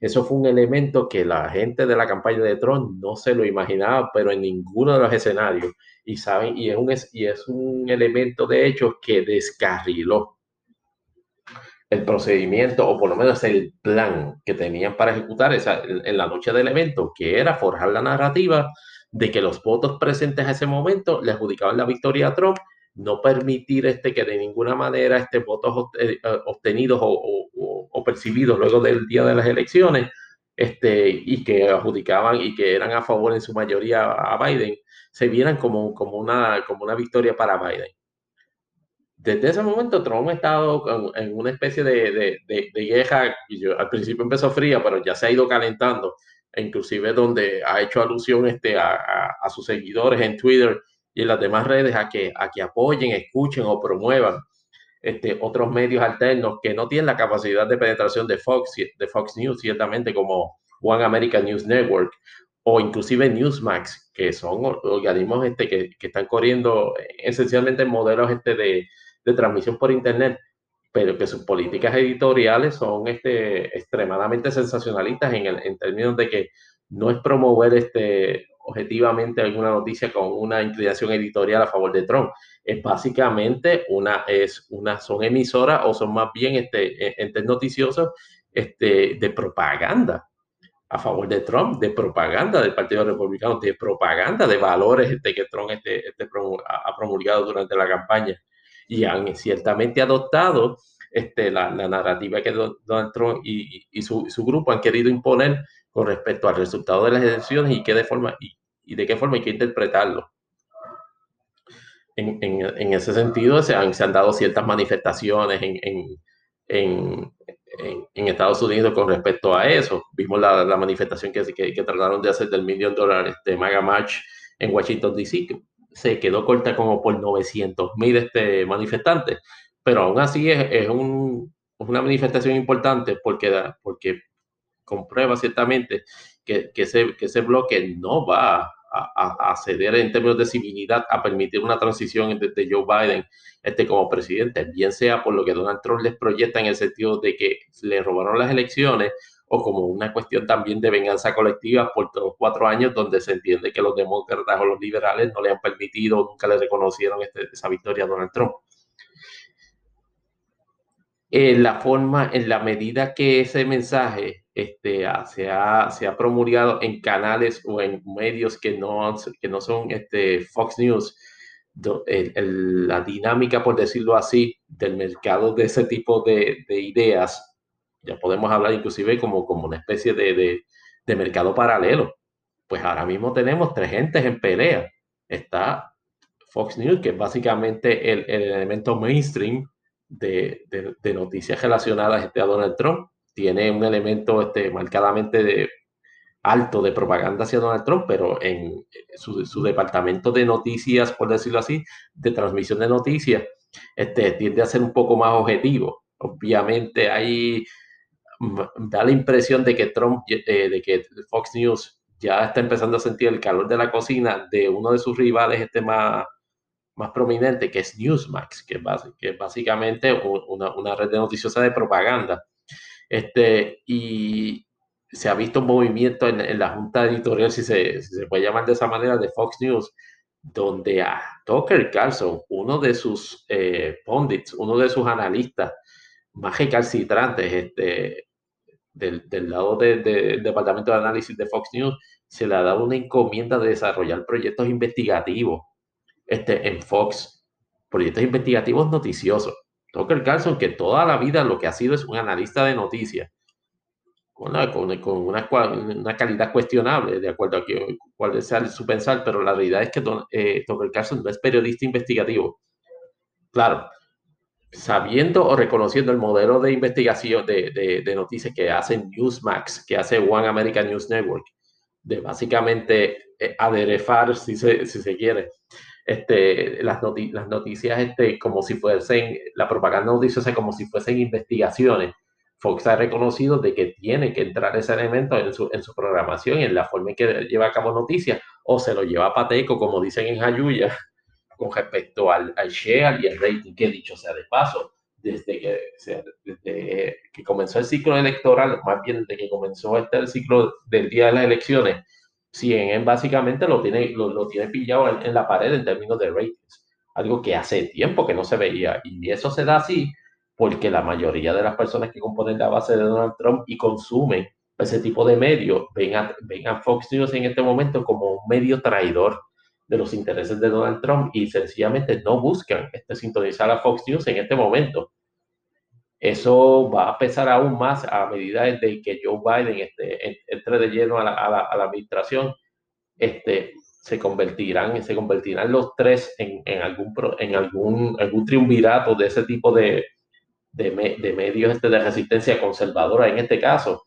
Eso fue un elemento que la gente de la campaña de Trump no se lo imaginaba, pero en ninguno de los escenarios y saben, y es un, y es un elemento de hecho que descarriló el procedimiento o por lo menos el plan que tenían para ejecutar esa, en la noche del evento, que era forjar la narrativa de que los votos presentes a ese momento le adjudicaban la victoria a Trump, no permitir este, que de ninguna manera este, votos eh, obtenidos o, o, percibidos luego del día de las elecciones este, y que adjudicaban y que eran a favor en su mayoría a Biden, se vieran como, como, una, como una victoria para Biden. Desde ese momento Trump ha estado en una especie de, de, de, guerra, y yo, al principio empezó fría, pero ya se ha ido calentando, inclusive donde ha hecho alusión este, a, a, sus seguidores en Twitter y en las demás redes a que, a que apoyen, escuchen o promuevan este, otros medios alternos que no tienen la capacidad de penetración de Fox, de Fox News, ciertamente como One American News Network o inclusive Newsmax, que son organismos este, que, que están corriendo esencialmente modelos este, de, de, transmisión por Internet, pero que sus políticas editoriales son este, extremadamente sensacionalistas en, el, en términos de que no es promover este, objetivamente alguna noticia con una inclinación editorial a favor de Trump. Es básicamente una, es una, son emisoras o son más bien este, entes noticiosos este, de propaganda a favor de Trump, de propaganda del Partido Republicano, de propaganda de valores que Trump este, este ha promulgado durante la campaña y han ciertamente adoptado este, la, la narrativa que Donald Trump y, y, su, su, grupo han querido imponer con respecto al resultado de las elecciones y, qué de, forma, y, y de qué forma hay que interpretarlo. En, en, en ese sentido, se han, se han, dado ciertas manifestaciones en, en, Estados Unidos con respecto a eso. Vimos la, la manifestación que, que, que, trataron de hacer del millón de dólares de Maga March en Washington, D.C., se quedó corta como por 900 mil este, manifestantes, pero aún así es, es, un, una manifestación importante porque, porque comprueba ciertamente que, que, ese, que ese bloque no va a, ceder en términos de civilidad a permitir una transición de Joe Biden este, como presidente, bien sea por lo que Donald Trump les proyecta en el sentido de que le robaron las elecciones o como una cuestión también de venganza colectiva por los cuatro años donde se entiende que los demócratas o los liberales no le han permitido, nunca le reconocieron este, esa victoria a Donald Trump. En la forma, en la medida que ese mensaje este, se, ha, se ha promulgado en canales o en medios que no, que no son este, Fox News, la dinámica, por decirlo así, del mercado de ese tipo de, de ideas, ya podemos hablar inclusive como, como una especie de, de, de, mercado paralelo. Pues ahora mismo tenemos tres gentes en pelea. Está Fox News, que es básicamente el, el elemento mainstream de, noticias relacionadas este, a Donald Trump. Tiene un elemento este, marcadamente de, alto de propaganda hacia Donald Trump, pero en su, departamento de noticias, por decirlo así, de transmisión de noticias, este, tiende a ser un poco más objetivo. Obviamente ahí da la impresión de que Trump, eh, de que Fox News ya está empezando a sentir el calor de la cocina de uno de sus rivales este más, más prominente, que es Newsmax, que es, básicamente una, red de noticiosa de propaganda. Este, y, se ha visto un movimiento en, la junta editorial, si se, se, puede llamar de esa manera, de Fox News, donde a Tucker Carlson, uno de sus eh, pundits, uno de sus analistas más recalcitrantes este, del, del lado del departamento de análisis de Fox News, se le ha dado una encomienda de desarrollar proyectos investigativos este, en Fox, proyectos investigativos noticiosos. Tucker Carlson, que toda la vida lo que ha sido es un analista de noticias, con, una, una, calidad cuestionable, de acuerdo a que, cuál sea su pensar, pero la realidad es que eh, Tucker Carlson no es periodista investigativo. Claro, sabiendo o reconociendo el modelo de investigación de, de, noticias que hace Newsmax, que hace One American News Network, de básicamente eh, aderezar, si se, si se quiere, este, las, las noticias este, como si fuesen, la propaganda noticiosa como si fuesen investigaciones. Fox ha reconocido de que tiene que entrar ese elemento en su, en su programación y en la forma en que lleva a cabo noticias, o se lo lleva a pateco, como dicen en Jayuya, con respecto al, al share y el rating, que dicho sea de paso, desde que, desde que comenzó el ciclo electoral, más bien desde que comenzó este el ciclo del día de las elecciones, CNN básicamente lo tiene, lo, lo tiene pillado en, en, la pared en términos de ratings, algo que hace tiempo que no se veía, y eso se da así porque la mayoría de las personas que componen la base de Donald Trump y consumen ese tipo de medios ven a, ven a Fox News en este momento como un medio traidor de los intereses de Donald Trump y sencillamente no buscan este, sintonizar a Fox News en este momento. Eso va a pesar aún más a medida de que Joe Biden este, entre de lleno a la, administración. Este, se convertirán, se convertirán los tres en, en, algún, en algún, algún triunvirato de ese tipo de, de, medios este, de resistencia conservadora en este caso,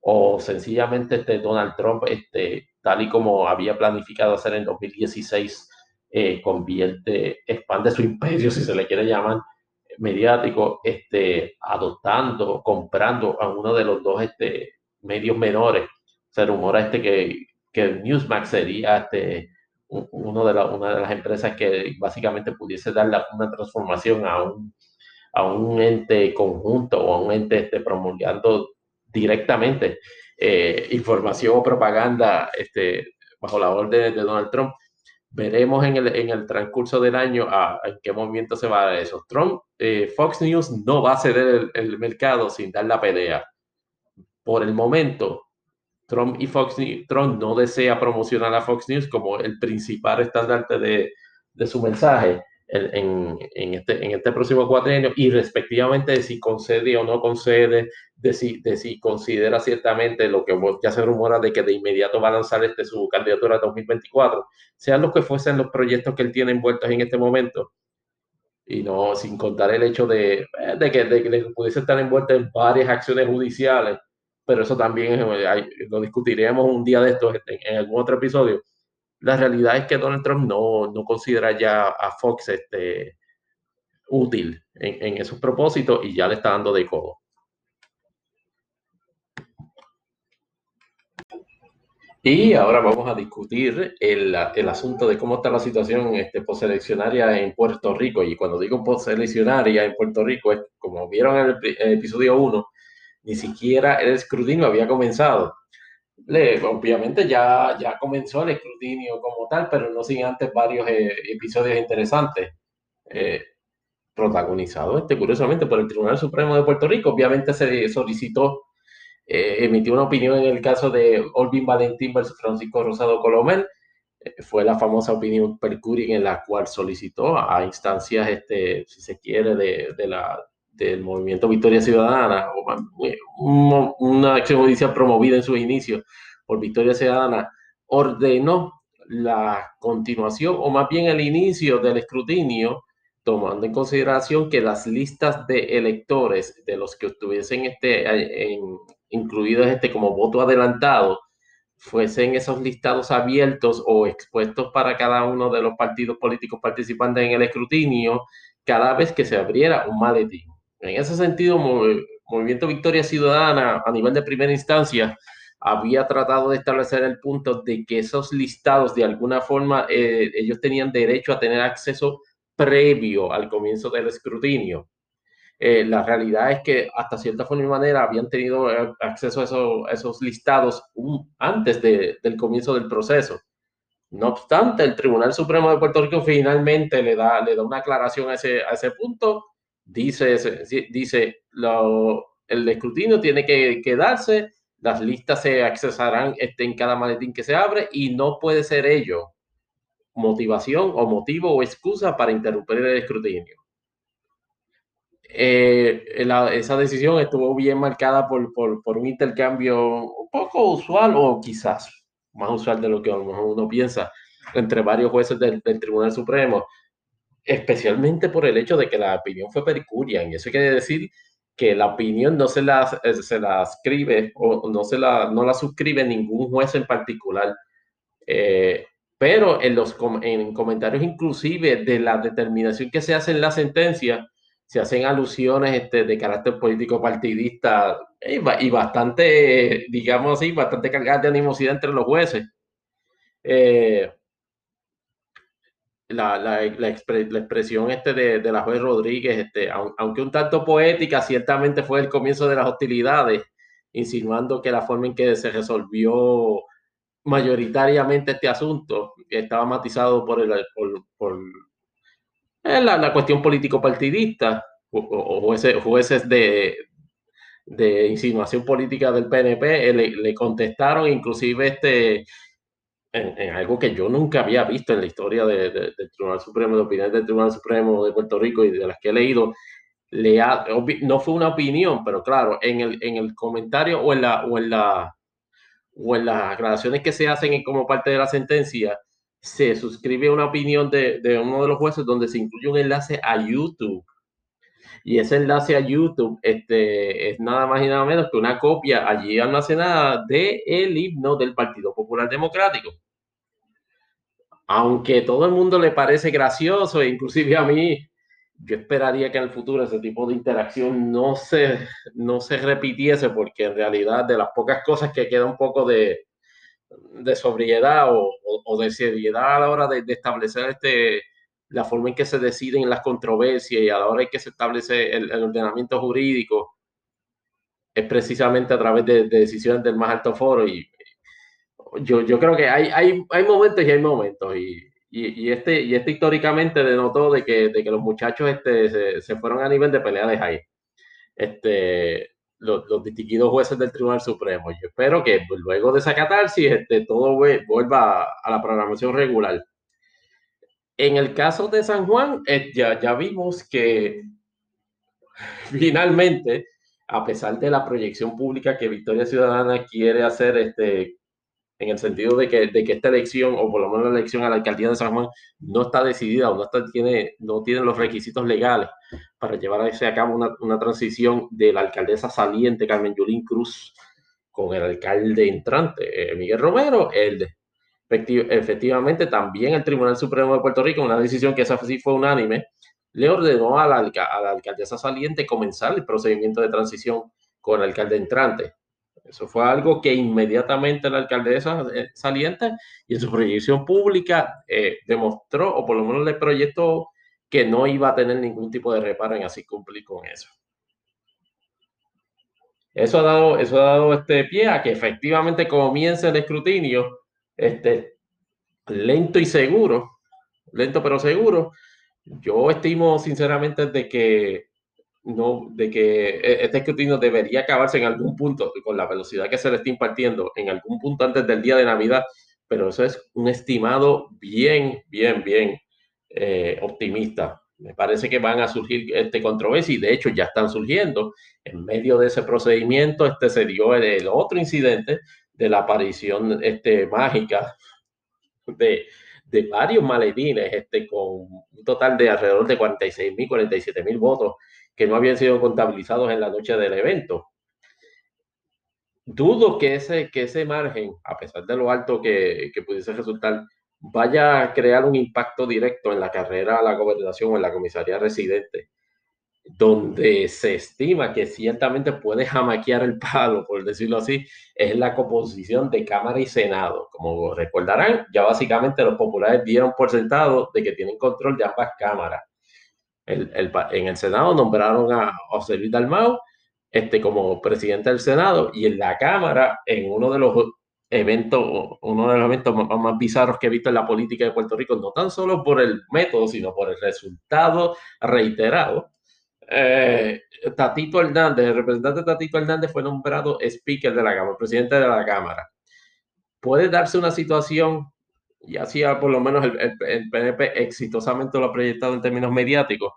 o sencillamente este Donald Trump, este, tal y como había planificado hacer en 2016, eh, convierte, expande su imperio, si se le quiere llamar, mediático, este, adoptando, comprando a uno de los dos este, medios menores. Se rumora este que, que Newsmax sería este, uno de una de las empresas que básicamente pudiese dar una transformación a un a un ente conjunto o a un ente este, promulgando directamente eh, información o propaganda este, bajo la orden de Donald Trump. Veremos en el, en el transcurso del año a, en qué movimiento se va a dar eso. Trump, eh, Fox News no va a ceder el, mercado sin dar la pelea. Por el momento, Trump y Fox News, Trump no desea promocionar a Fox News como el principal estandarte de su mensaje en, en, este, en este próximo cuatrienio y respectivamente de si concede o no concede, de si, de si considera ciertamente lo que ya se rumora de que de inmediato va a lanzar este, su candidatura a 2024, sean los que fuesen los proyectos que él tiene envueltos en este momento. Y no, sin contar el hecho de, eh, de, que, de que pudiese estar envuelto en varias acciones judiciales, pero eso también lo discutiremos un día de estos en, en algún otro episodio la realidad es que Donald Trump no, no considera ya a Fox este, útil en, esos propósitos y ya le está dando de codo. Y ahora vamos a discutir el, el, asunto de cómo está la situación este, posteleccionaria en Puerto Rico. Y cuando digo posteleccionaria en Puerto Rico, es como vieron en el, el episodio 1, ni siquiera el escrutinio había comenzado obviamente ya, ya comenzó el escrutinio como tal, pero no sin antes varios eh, episodios interesantes. Eh, protagonizado este, curiosamente por el Tribunal Supremo de Puerto Rico. Obviamente se solicitó, eh, emitió una opinión en el caso de Olvin Valentín versus Francisco Rosado Colomel. fue la famosa opinión per en la cual solicitó a instancias, este, si se quiere, de, de la, del movimiento Victoria Ciudadana, o una acción judicial promovida en sus inicios por Victoria Ciudadana, ordenó la continuación o más bien el inicio del escrutinio tomando en consideración que las listas de electores de los que estuviesen este, en, incluidos este, como voto adelantado fuesen esos listados abiertos o expuestos para cada uno de los partidos políticos participantes en el escrutinio cada vez que se abriera un maletín. En ese sentido, Movimiento Victoria Ciudadana a nivel de primera instancia había tratado de establecer el punto de que esos listados de alguna forma eh, ellos tenían derecho a tener acceso previo al comienzo del escrutinio. Eh, la realidad es que hasta cierta forma y manera habían tenido eh, acceso a, esos listados antes del comienzo del proceso. No obstante, el Tribunal Supremo de Puerto Rico finalmente le da, le da una aclaración a ese, a ese punto. Dice, dice el escrutinio tiene que quedarse, las listas se accesarán este, en cada maletín que se abre y no puede ser ello motivación o motivo o excusa para interrumpir el escrutinio. Eh, esa decisión estuvo bien marcada por, por, un intercambio un poco usual o quizás más usual de lo que a lo mejor uno piensa entre varios jueces del, Tribunal Supremo, especialmente por el hecho de que la opinión fue pericuria. Y eso quiere decir que la opinión no se la, eh, se la escribe o no, se la, no la suscribe ningún juez en particular. Eh, pero en los en comentarios inclusive de la determinación que se hace en la sentencia, se hacen alusiones este, de carácter político partidista y, y, bastante, digamos así, bastante cargadas de animosidad entre los jueces. Eh, la, la, la, expresión este de, de, la juez Rodríguez, este, aunque un tanto poética, ciertamente fue el comienzo de las hostilidades, insinuando que la forma en que se resolvió mayoritariamente este asunto estaba matizado por, el, por, eh, la, cuestión político-partidista o, jueces, de, de, insinuación política del PNP le, contestaron inclusive este en, algo que yo nunca había visto en la historia del Tribunal Supremo, de opiniones del Tribunal Supremo de Puerto Rico y de las que he leído, le no fue una opinión, pero claro, en el, en el comentario o en la, o en la o en las aclaraciones que se hacen como parte de la sentencia, se suscribe una opinión de, uno de los jueces donde se incluye un enlace a YouTube. Y ese enlace a YouTube este, es nada más y nada menos que una copia allí almacenada del el himno del Partido Popular Democrático. Aunque todo el mundo le parece gracioso, e inclusive a mí, yo esperaría que en el futuro ese tipo de interacción no se, no se repitiese, porque en realidad de las pocas cosas que queda un poco de, de sobriedad o, de seriedad a la hora de, establecer este, la forma en que se deciden las controversias y a la hora en que se establece el, ordenamiento jurídico, es precisamente a través de, decisiones del más alto foro. Y yo, yo creo que hay, hay, hay momentos y hay momentos. Y, y, este, y este históricamente denotó de que, de que los muchachos este, se, fueron a nivel de pelea de high. Este, los, los, distinguidos jueces del Tribunal Supremo. Yo espero que luego de esa catarsis este, todo vuelva a la programación regular. En el caso de San Juan, eh, ya, ya vimos que finalmente, a pesar de la proyección pública que Victoria Ciudadana quiere hacer este, en el sentido de que, de que esta elección, o por lo menos la elección a la alcaldía de San Juan, no está decidida o no, está, tiene, no tiene los requisitos legales para llevar a cabo una, una transición de la alcaldesa saliente Carmen Yulín Cruz con el alcalde entrante eh, Miguel Romero, el efectivamente también el Tribunal Supremo de Puerto Rico, una decisión que esa sí fue unánime, le ordenó a la, a la alcaldesa saliente comenzar el procedimiento de transición con el alcalde entrante. Eso fue algo que inmediatamente la alcaldesa eh, saliente y en su proyección pública eh, demostró, o por lo menos le proyectó, que no iba a tener ningún tipo de reparo en así cumplir con eso. Eso ha dado, eso ha dado este pie a que efectivamente comience el escrutinio este, lento y seguro, lento pero seguro. Yo estimo sinceramente de que no, de que e, este escrutinio debería acabarse en algún punto, con la velocidad que se le está impartiendo, en algún punto antes del día de Navidad, pero eso es un estimado bien, bien, bien eh, optimista. Me parece que van a surgir este controversia y de hecho ya están surgiendo. En medio de ese procedimiento este se dio el, otro incidente de la aparición este, mágica de, de varios maletines, este, con un total de alrededor de 46 mil, 47 mil votos que no habían sido contabilizados en la noche del evento. Dudo que ese, que ese margen, a pesar de lo alto que, que pudiese resultar, vaya a crear un impacto directo en la carrera a la gobernación o en la comisaría residente donde se estima que ciertamente puede jamaquear el palo, por decirlo así, es la composición de Cámara y Senado. Como recordarán, ya básicamente los populares dieron por sentado de que tienen control de ambas cámaras. En el Senado nombraron a José Luis Dalmau este, como presidente del Senado y en la Cámara, en uno de los eventos, uno de los eventos más, más bizarros que he visto en la política de Puerto Rico, no tan solo por el método, sino por el resultado reiterado, eh, Tatito Hernández, el representante Tatito Hernández fue nombrado speaker de la Cámara, presidente de la Cámara. Puede darse una situación, y así por lo menos el, PNP exitosamente lo ha proyectado en términos mediáticos,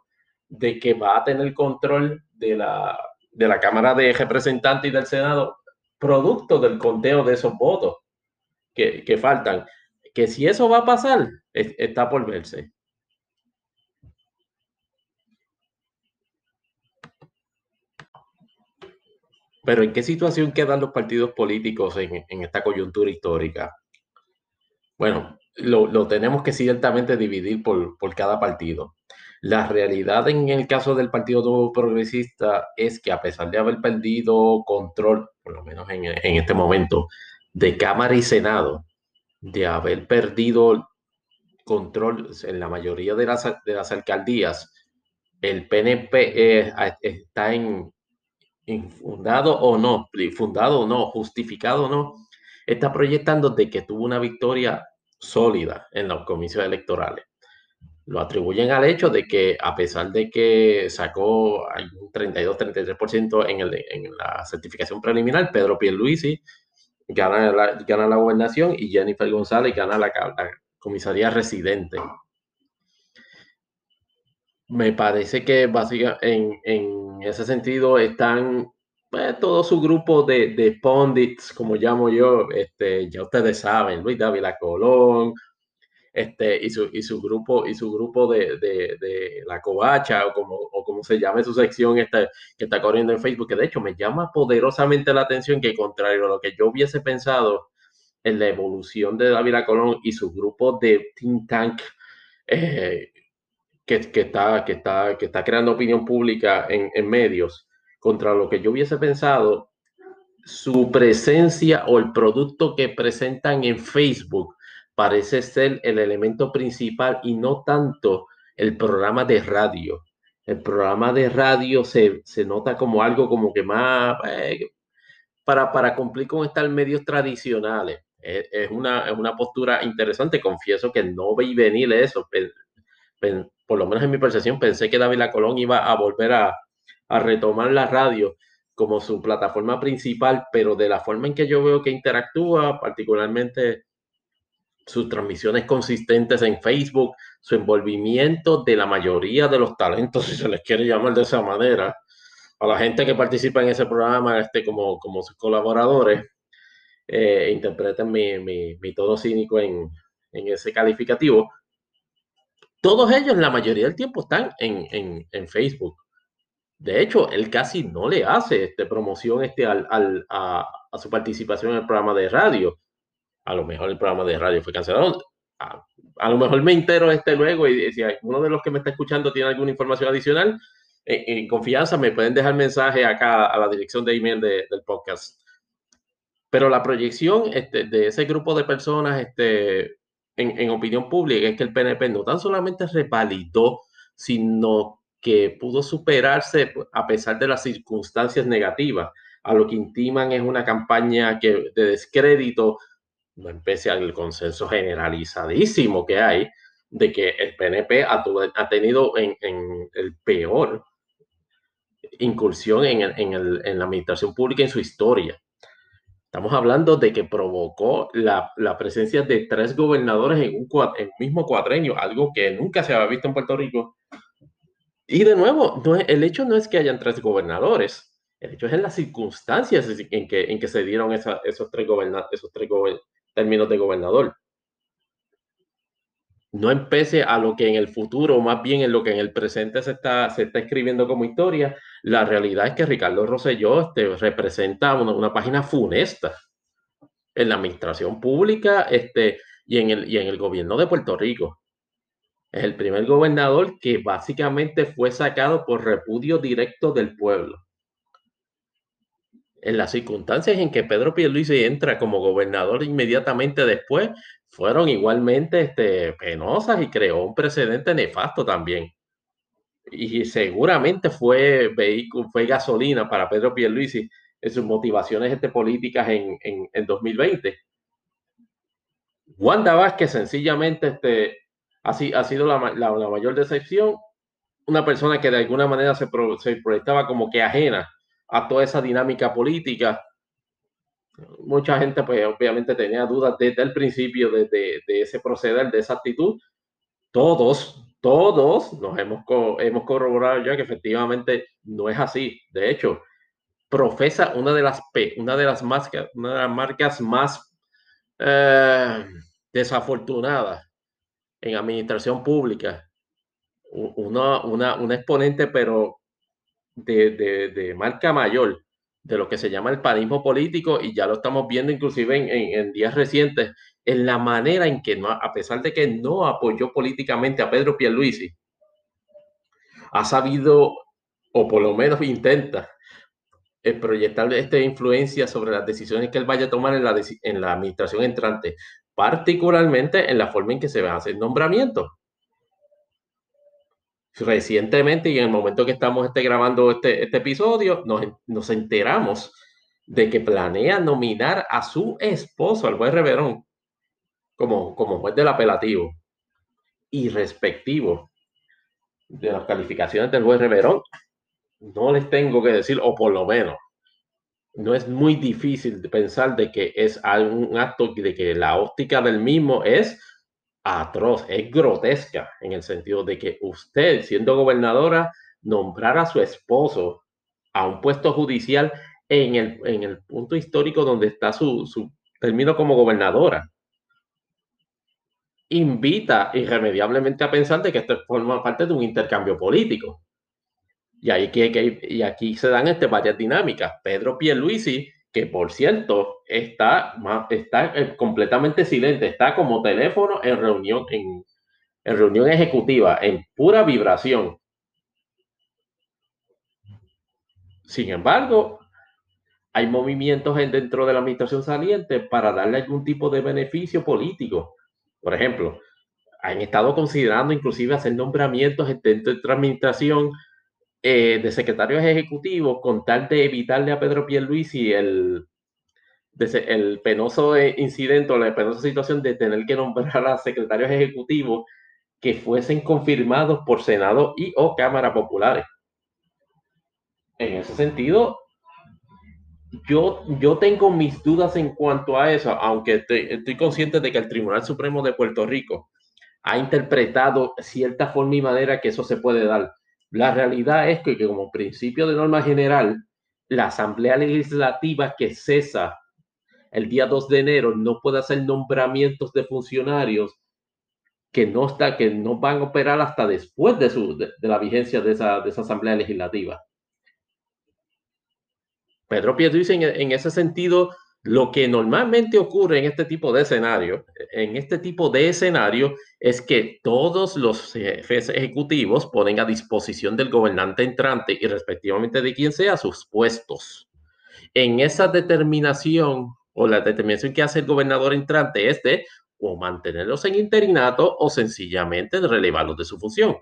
de que va a tener control de la, de la Cámara de Representantes y del Senado, producto del conteo de esos votos que, que faltan. Que si eso va a pasar, está por verse. Pero ¿en qué situación quedan los partidos políticos en, esta coyuntura histórica? Bueno, lo, tenemos que ciertamente dividir por, cada partido. La realidad en el caso del Partido Progresista es que a pesar de haber perdido control, por lo menos en, este momento, de Cámara y Senado, de haber perdido control en la mayoría de las, de las alcaldías, el PNP eh, está en, infundado o no, fundado o no, justificado o no, está proyectando de que tuvo una victoria sólida en los comicios electorales. Lo atribuyen al hecho de que a pesar de que sacó un 32-33% en, en la certificación preliminar, Pedro Pierluisi gana la, gana la gobernación y Jennifer González gana la, la comisaría residente me parece que básicamente en, en ese sentido están pues, todo su grupo de, de pundits, como llamo yo, este, ya ustedes saben, Luis Dávila Colón, este, y, su, y su grupo, y su grupo de, de, de, la covacha, o como, o como se llame su sección esta, que está corriendo en Facebook, que de hecho me llama poderosamente la atención que contrario a lo que yo hubiese pensado en la evolución de Dávila Colón y su grupo de think tank eh, que, está, que, está, que está creando opinión pública en, en medios, contra lo que yo hubiese pensado, su presencia o el producto que presentan en Facebook parece ser el elemento principal y no tanto el programa de radio. El programa de radio se, se nota como algo como que más eh, para, para cumplir con estos medios tradicionales. Es, es, una, es una postura interesante. Confieso que no veí venir eso por lo menos en mi percepción, pensé que David Colón iba a volver a, retomar la radio como su plataforma principal, pero de la forma en que yo veo que interactúa, particularmente sus transmisiones consistentes en Facebook, su envolvimiento de la mayoría de los talentos, si se les quiere llamar de esa manera, a la gente que participa en ese programa este, como, como sus colaboradores, eh, interpreten mi, mi, cínico en, en ese calificativo todos ellos, la mayoría del tiempo, están en, en, Facebook. De hecho, él casi no le hace este, promoción este, al, al, a, su participación en el programa de radio. A lo mejor el programa de radio fue cancelado. A, lo mejor me entero este luego y si uno de los que me está escuchando tiene alguna información adicional, en, confianza me pueden dejar mensaje acá a la dirección de email de, del podcast. Pero la proyección este, de ese grupo de personas este, en, opinión pública es que el PNP no tan solamente revalidó, sino que pudo superarse a pesar de las circunstancias negativas. A lo que intiman es una campaña que, de descrédito, pese al consenso generalizadísimo que hay, de que el PNP ha, tenido en, el peor incursión en, la administración pública en su historia. Estamos hablando de que provocó la, presencia de tres gobernadores en un, en mismo cuadreño, algo que nunca se había visto en Puerto Rico. Y de nuevo, el hecho no es que hayan tres gobernadores, el hecho es en las circunstancias en que, en que se dieron esos tres, esos tres términos de gobernador. no empece a lo que en el futuro, más bien en lo que en el presente se está, se está escribiendo como historia, la realidad es que Ricardo Rosselló este, representa una, una, página funesta en la administración pública este, y, en el, y en el gobierno de Puerto Rico. Es el primer gobernador que básicamente fue sacado por repudio directo del pueblo. En las circunstancias en que Pedro Pierluisi entra como gobernador inmediatamente después, fueron igualmente este, penosas y creó un precedente nefasto también. Y seguramente fue vehículo, fue gasolina para Pedro Pierluisi en sus motivaciones este, políticas en, en, en 2020. Wanda Vázquez sencillamente este, ha, ha sido la, la, mayor decepción. Una persona que de alguna manera se, pro, se proyectaba como que ajena a toda esa dinámica política mucha gente pues obviamente tenía dudas desde el principio de, de, de ese proceder, de esa actitud. Todos, todos nos hemos, hemos corroborado ya que efectivamente no es así. De hecho, profesa una de las, una de las, marcas, una de las marcas más eh, desafortunadas en administración pública. Una, una, una exponente, pero de, de, de marca mayor de lo que se llama el parismo político y ya lo estamos viendo inclusive en, días recientes, en la manera en que, no, a pesar de que no apoyó políticamente a Pedro Pierluisi, ha sabido, o por lo menos intenta, eh, proyectar esta influencia sobre las decisiones que él vaya a tomar en la, en la administración entrante, particularmente en la forma en que se va a hacer nombramientos recientemente y en el momento que estamos este, grabando este, este episodio, nos, nos, enteramos de que planea nominar a su esposo, al juez Reverón, como, como juez del apelativo y respectivo de las calificaciones del juez Reverón. No les tengo que decir, o por lo menos, no es muy difícil pensar de que es un acto de que la óptica del mismo es atroz, es grotesca en el sentido de que usted, siendo gobernadora, nombrar a su esposo a un puesto judicial en el, en el punto histórico donde está su, su término como gobernadora. Invita irremediablemente a pensar de que esto forma parte de un intercambio político. Y, ahí que, que, y aquí se dan este, varias dinámicas. Pedro Pierluisi que por cierto está, está eh, completamente silente, está como teléfono en reunión, en, reunión ejecutiva, en pura vibración. Sin embargo, hay movimientos dentro de la administración saliente para darle algún tipo de beneficio político. Por ejemplo, han estado considerando inclusive hacer nombramientos dentro de la administración eh, de secretarios ejecutivos con tal de evitarle a Pedro Pierluisi el, el penoso incidente o la penosa situación de tener que nombrar a secretarios ejecutivos que fuesen confirmados por Senado y o Cámara Populares. En ese sentido, yo, yo tengo mis dudas en cuanto a eso, aunque estoy consciente de que el Tribunal Supremo de Puerto Rico ha interpretado cierta forma y manera que eso se puede dar. La realidad es que, como principio de norma general, la Asamblea Legislativa que cesa el día 2 de enero no puede hacer nombramientos de funcionarios que no, está, que no van a operar hasta después de la vigencia de esa, de esa Asamblea Legislativa. Pedro Pierluisi en, en ese sentido lo que normalmente ocurre en este tipo de escenario, en este tipo de escenario, es que todos los jefes ejecutivos ponen a disposición del gobernante entrante y respectivamente de quien sea sus puestos. En esa determinación o la determinación que hace el gobernador entrante es de o mantenerlos en interinato o sencillamente relevarlos de su función.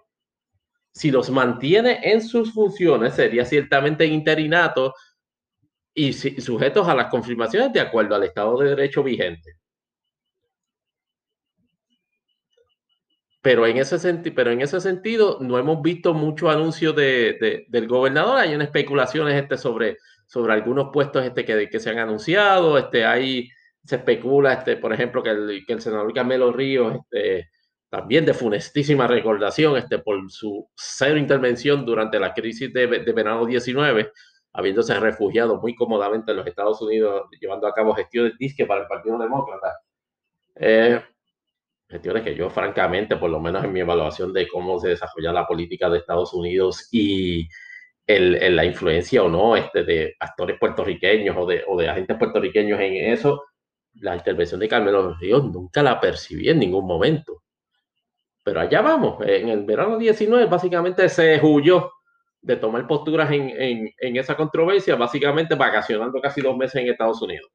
Si los mantiene en sus funciones, sería ciertamente interinato y sujetos a las confirmaciones de acuerdo al Estado de Derecho vigente. Pero en ese, senti pero en ese sentido no hemos visto mucho anuncio de, de, del gobernador. Hay unas especulaciones este, sobre, sobre algunos puestos este, que, que se han anunciado. Este, hay, se especula, este, por ejemplo, que el, que el senador Carmelo Ríos, este, también de funestísima recordación este, por su cero intervención durante la crisis de, de verano 19, habiéndose refugiado muy cómodamente en los Estados Unidos, llevando a cabo gestiones disque para el Partido Demócrata. Eh, gestiones que yo francamente, por lo menos en mi evaluación de cómo se desarrolla la política de Estados Unidos y el, la influencia o no este, de actores puertorriqueños o de, o de agentes puertorriqueños en eso, la intervención de Carmelo Ríos nunca la percibí en ningún momento. Pero allá vamos, en el verano 19 básicamente se huyó de tomar posturas en, en, esa controversia, básicamente vacacionando casi dos meses en Estados Unidos,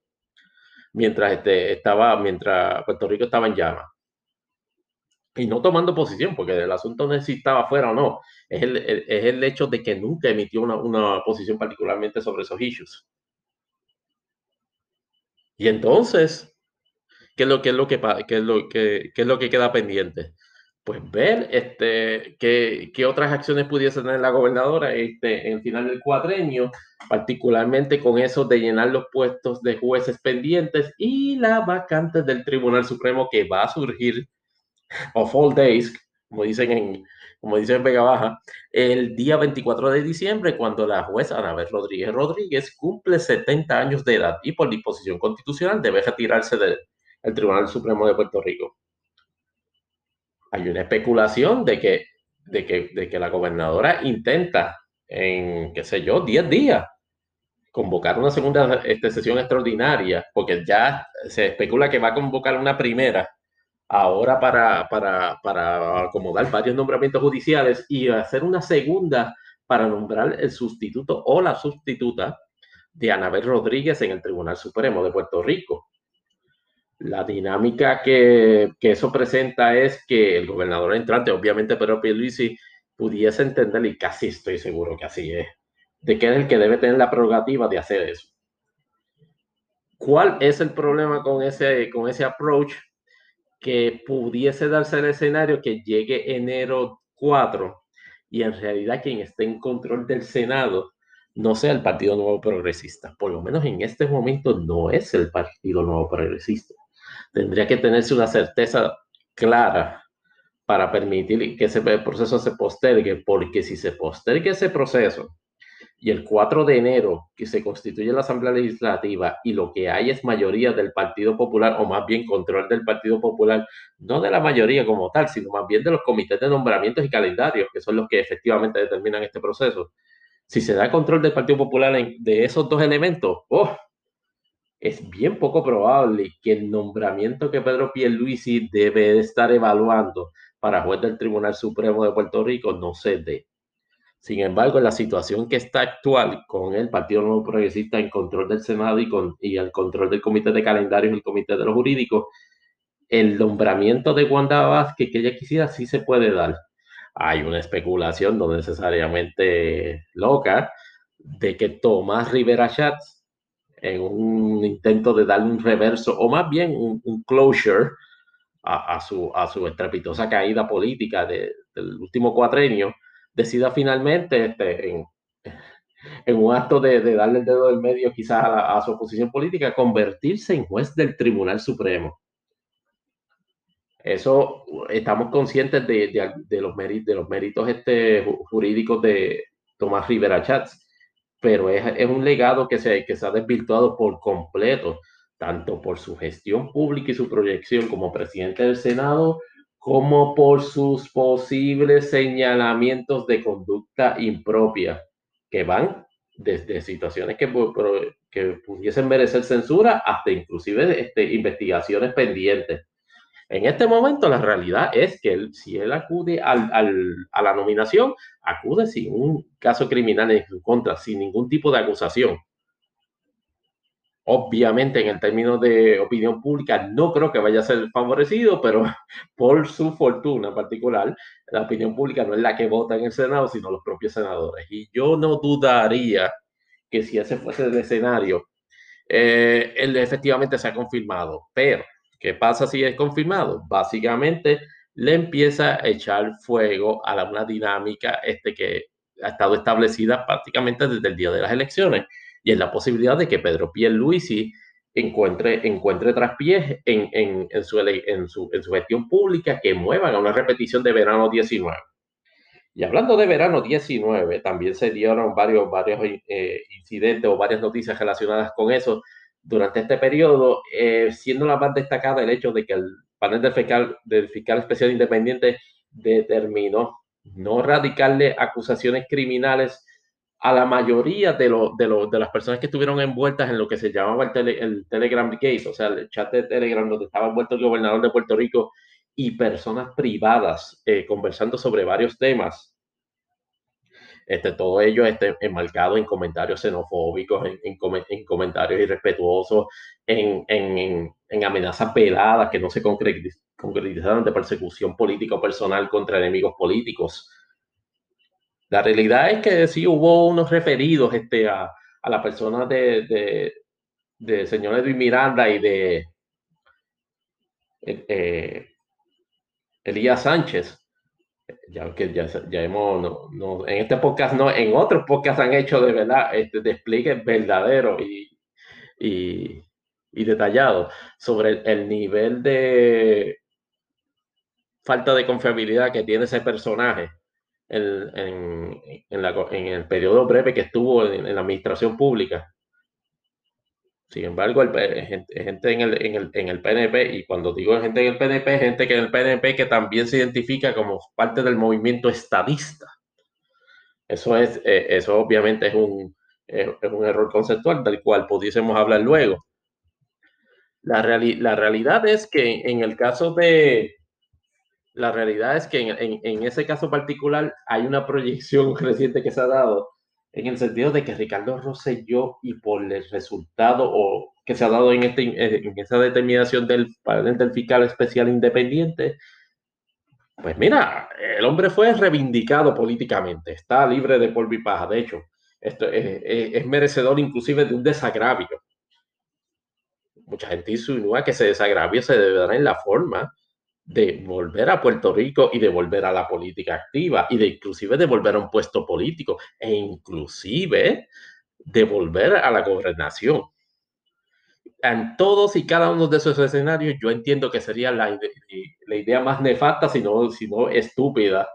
mientras, este, estaba, mientras Puerto Rico estaba en llamas. Y no tomando posición, porque el asunto no es si estaba fuera o no, es el, es el hecho de que nunca emitió una, una posición particularmente sobre esos issues. Y entonces, ¿qué es lo, que, qué es lo que queda pendiente? Pues ver este, qué, qué, otras acciones pudiese tener la gobernadora este, en el final del cuadrenio, particularmente con eso de llenar los puestos de jueces pendientes y la vacante del Tribunal Supremo que va a surgir of all days, como dicen en, como dicen en Vega Baja, el día 24 de diciembre, cuando la jueza Anabel Rodríguez Rodríguez cumple 70 años de edad y por disposición constitucional debe retirarse del Tribunal Supremo de Puerto Rico hay una especulación de que, de que, de que la gobernadora intenta en, qué sé yo, 10 días convocar una segunda este, sesión extraordinaria, porque ya se especula que va a convocar una primera ahora para, para, para acomodar varios nombramientos judiciales y hacer una segunda para nombrar el sustituto o la sustituta de Anabel Rodríguez en el Tribunal Supremo de Puerto Rico. La dinámica que, eso presenta es que el gobernador entrante, obviamente Pedro Pierluisi, pudiese entender, y casi estoy seguro que así es, de que es el que debe tener la prerrogativa de hacer eso. ¿Cuál es el problema con ese, con ese approach? Que pudiese darse el escenario que llegue enero 4 y en realidad quien esté en control del Senado no sea el Partido Nuevo Progresista. Por lo menos en este momento no es el Partido Nuevo Progresista tendría que tenerse una certeza clara para permitir que ese proceso se postergue, porque si se postergue ese proceso y el 4 de enero que se constituye la Asamblea Legislativa y lo que hay es mayoría del Partido Popular, o más bien control del Partido Popular, no de la mayoría como tal, sino más bien de los comités de nombramientos y calendarios, que son los que efectivamente determinan este proceso. Si se da control del Partido Popular de esos dos elementos, ¡oh! Es bien poco probable que el nombramiento que Pedro Pierluisi debe estar evaluando para juez del Tribunal Supremo de Puerto Rico no se dé. Sin embargo, la situación que está actual con el Partido Nuevo Progresista en control del Senado y, con, y el control del Comité de Calendarios y el Comité de los Jurídicos, el nombramiento de Wanda Vázquez que ella quisiera sí se puede dar. Hay una especulación no necesariamente loca de que Tomás Rivera Schatz en un intento de darle un reverso o más bien un, closure a, su, a su estrepitosa caída política de, del último cuatrenio, decida finalmente este, en, un acto de, darle el dedo del medio quizás a, a, su oposición política, convertirse en juez del Tribunal Supremo. Eso estamos conscientes de los, méritos, de los méritos este, jurídicos de Tomás Rivera Chats pero es, es, un legado que se, que se ha desvirtuado por completo, tanto por su gestión pública y su proyección como presidente del Senado, como por sus posibles señalamientos de conducta impropia, que van desde situaciones que, que pudiesen merecer censura hasta inclusive este, investigaciones pendientes. En este momento la realidad es que él, si él acude al, al, a la nominación, acude sin un caso criminal en su contra, sin ningún tipo de acusación. Obviamente, en el término de opinión pública, no creo que vaya a ser favorecido, pero por su fortuna particular, la opinión pública no es la que vota en el Senado, sino los propios senadores. Y yo no dudaría que si ese fuese el escenario, eh, él efectivamente se ha confirmado, pero ¿Qué pasa si es confirmado? Básicamente le empieza a echar fuego a una dinámica este, que ha estado establecida prácticamente desde el día de las elecciones y es la posibilidad de que Pedro Pierluisi encuentre, encuentre traspiés en, en, en, su, en, su, en su gestión pública que muevan a una repetición de verano 19. Y hablando de verano 19, también se dieron varios, varios eh, incidentes o varias noticias relacionadas con eso durante este periodo, eh, siendo la más destacada el hecho de que el panel del fiscal, del fiscal especial independiente determinó no radicarle acusaciones criminales a la mayoría de, de, de, las personas que estuvieron envueltas en lo que se llamaba el, el Telegram Case, o sea, el chat de Telegram donde estaba envuelto el gobernador de Puerto Rico y personas privadas eh, conversando sobre varios temas. Este, todo ello este, enmarcado en comentarios xenofóbicos, en, en, comentarios irrespetuosos, en, en, amenazas veladas que no se concretizaron de persecución política o personal contra enemigos políticos. La realidad es que sí hubo unos referidos este, a, a la persona de, de, de señor Edwin Miranda y de eh, eh Elías Sánchez, ya que ya, ya hemos, no, en este podcast no, en otros podcasts han hecho de verdad este despliegue verdadero y, y, y detallado sobre el, nivel de falta de confiabilidad que tiene ese personaje en, en, en el periodo breve que estuvo en, la administración pública. Sin embargo, el, gente en el, en, el, en el PNP, y cuando digo gente en el PNP, gente que en el PNP que también se identifica como parte del movimiento estadista. Eso es, eh, eso obviamente es un, es un error conceptual del cual pudiésemos hablar luego. La, la realidad es que en el caso de, la realidad es que en, en, en, ese caso particular hay una proyección reciente que se ha dado en el sentido de que Ricardo Rosselló y por el resultado o que se ha dado en, este, en esa determinación del del fiscal especial independiente, pues mira, el hombre fue reivindicado políticamente, está libre de polvo y paja, de hecho, esto es, es, merecedor inclusive de un desagravio. Mucha gente insinúa que ese desagravio se deberá en la forma de volver a Puerto Rico y de volver a la política activa y de inclusive de volver a un puesto político e inclusive de volver a la gobernación. En todos y cada uno de esos escenarios yo entiendo que sería la, la idea más nefasta, si no, si no estúpida,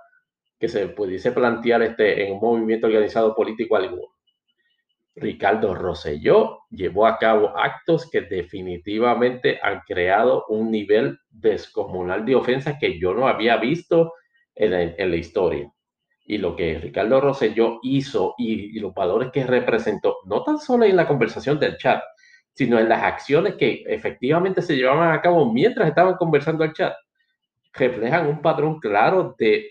que se pudiese plantear este, en un movimiento organizado político alguno. Ricardo Rosselló llevó a cabo actos que definitivamente han creado un nivel descomunal de ofensa que yo no había visto en la, historia. Y lo que Ricardo Rosselló hizo y, los valores que representó, no tan solo en la conversación del chat, sino en las acciones que efectivamente se llevaban a cabo mientras estaban conversando el chat, reflejan un patrón claro de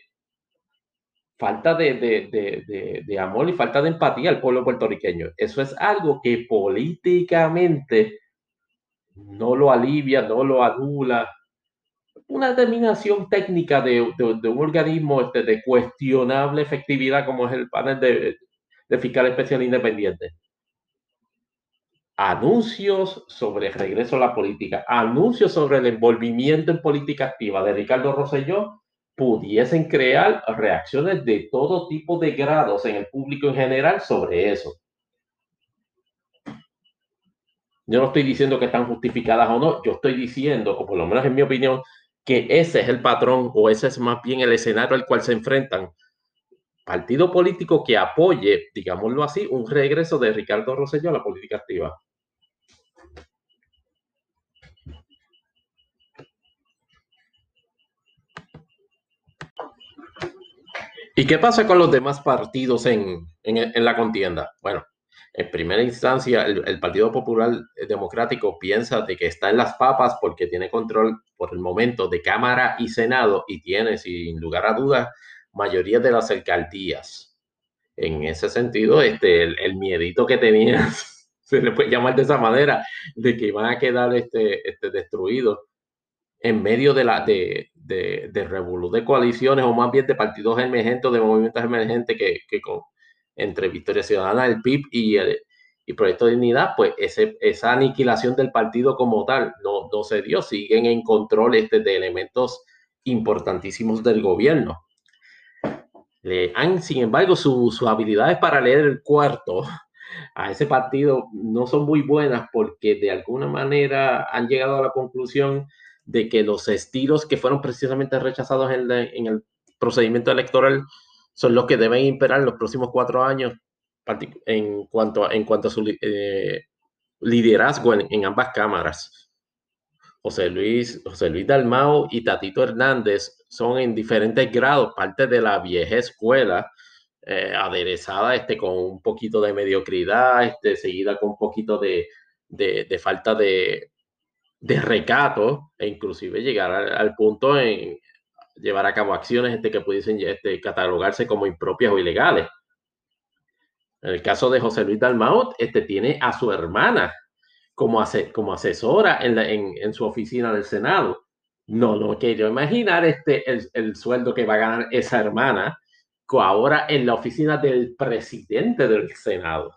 falta de, de, de, amor y falta de empatía al pueblo puertorriqueño. Eso es algo que políticamente no lo alivia, no lo anula. Una determinación técnica de, un organismo este, de cuestionable efectividad como es el panel de, fiscal especial independiente. Anuncios sobre el regreso a la política, anuncios sobre el envolvimiento en política activa de Ricardo Rosselló pudiesen crear reacciones de todo tipo de grados en el público en general sobre eso. Yo no estoy diciendo que están justificadas o no, yo estoy diciendo, o por lo menos en mi opinión, que ese es el patrón o ese es más bien el escenario al cual se enfrentan. Partido político que apoye, digámoslo así, un regreso de Ricardo Rosselló a la política activa. ¿Y qué pasa con los demás partidos en, en, la contienda? Bueno, en primera instancia, el, Partido Popular Democrático piensa de que está en las papas porque tiene control por el momento de Cámara y Senado y tiene, sin lugar a dudas, mayoría de las alcaldías. En ese sentido, este, el, el miedito que tenías, se le puede llamar de esa manera, de que iban a quedar este, este, destruidos en medio de la de, de, de de coaliciones o más bien de partidos emergentes, de movimientos emergentes que, que con, entre Victoria Ciudadana, el PIB y el y Proyecto de Dignidad, pues ese, esa aniquilación del partido como tal no, no se dio, siguen en control este, de elementos importantísimos del gobierno. Le han, sin embargo, sus habilidades para leer el cuarto a ese partido no son muy buenas porque de alguna manera han llegado a la conclusión de que los estilos que fueron precisamente rechazados en, el procedimiento electoral son los que deben imperar los próximos cuatro años en cuanto a, en cuanto a su eh, liderazgo en, ambas cámaras. José Luis, José Luis Dalmao y Tatito Hernández son en diferentes grados parte de la vieja escuela, eh, aderezada este, con un poquito de mediocridad, este, seguida con un poquito de, de, falta de, de, recato e inclusive llegar al, punto en llevar a cabo acciones este, que pudiesen este, catalogarse como impropias o ilegales. En el caso de José Luis Dalmau, este tiene a su hermana como, como asesora en, en, su oficina del Senado. No, no quiero imaginar este, el, el, sueldo que va a ganar esa hermana ahora en la oficina del presidente del Senado.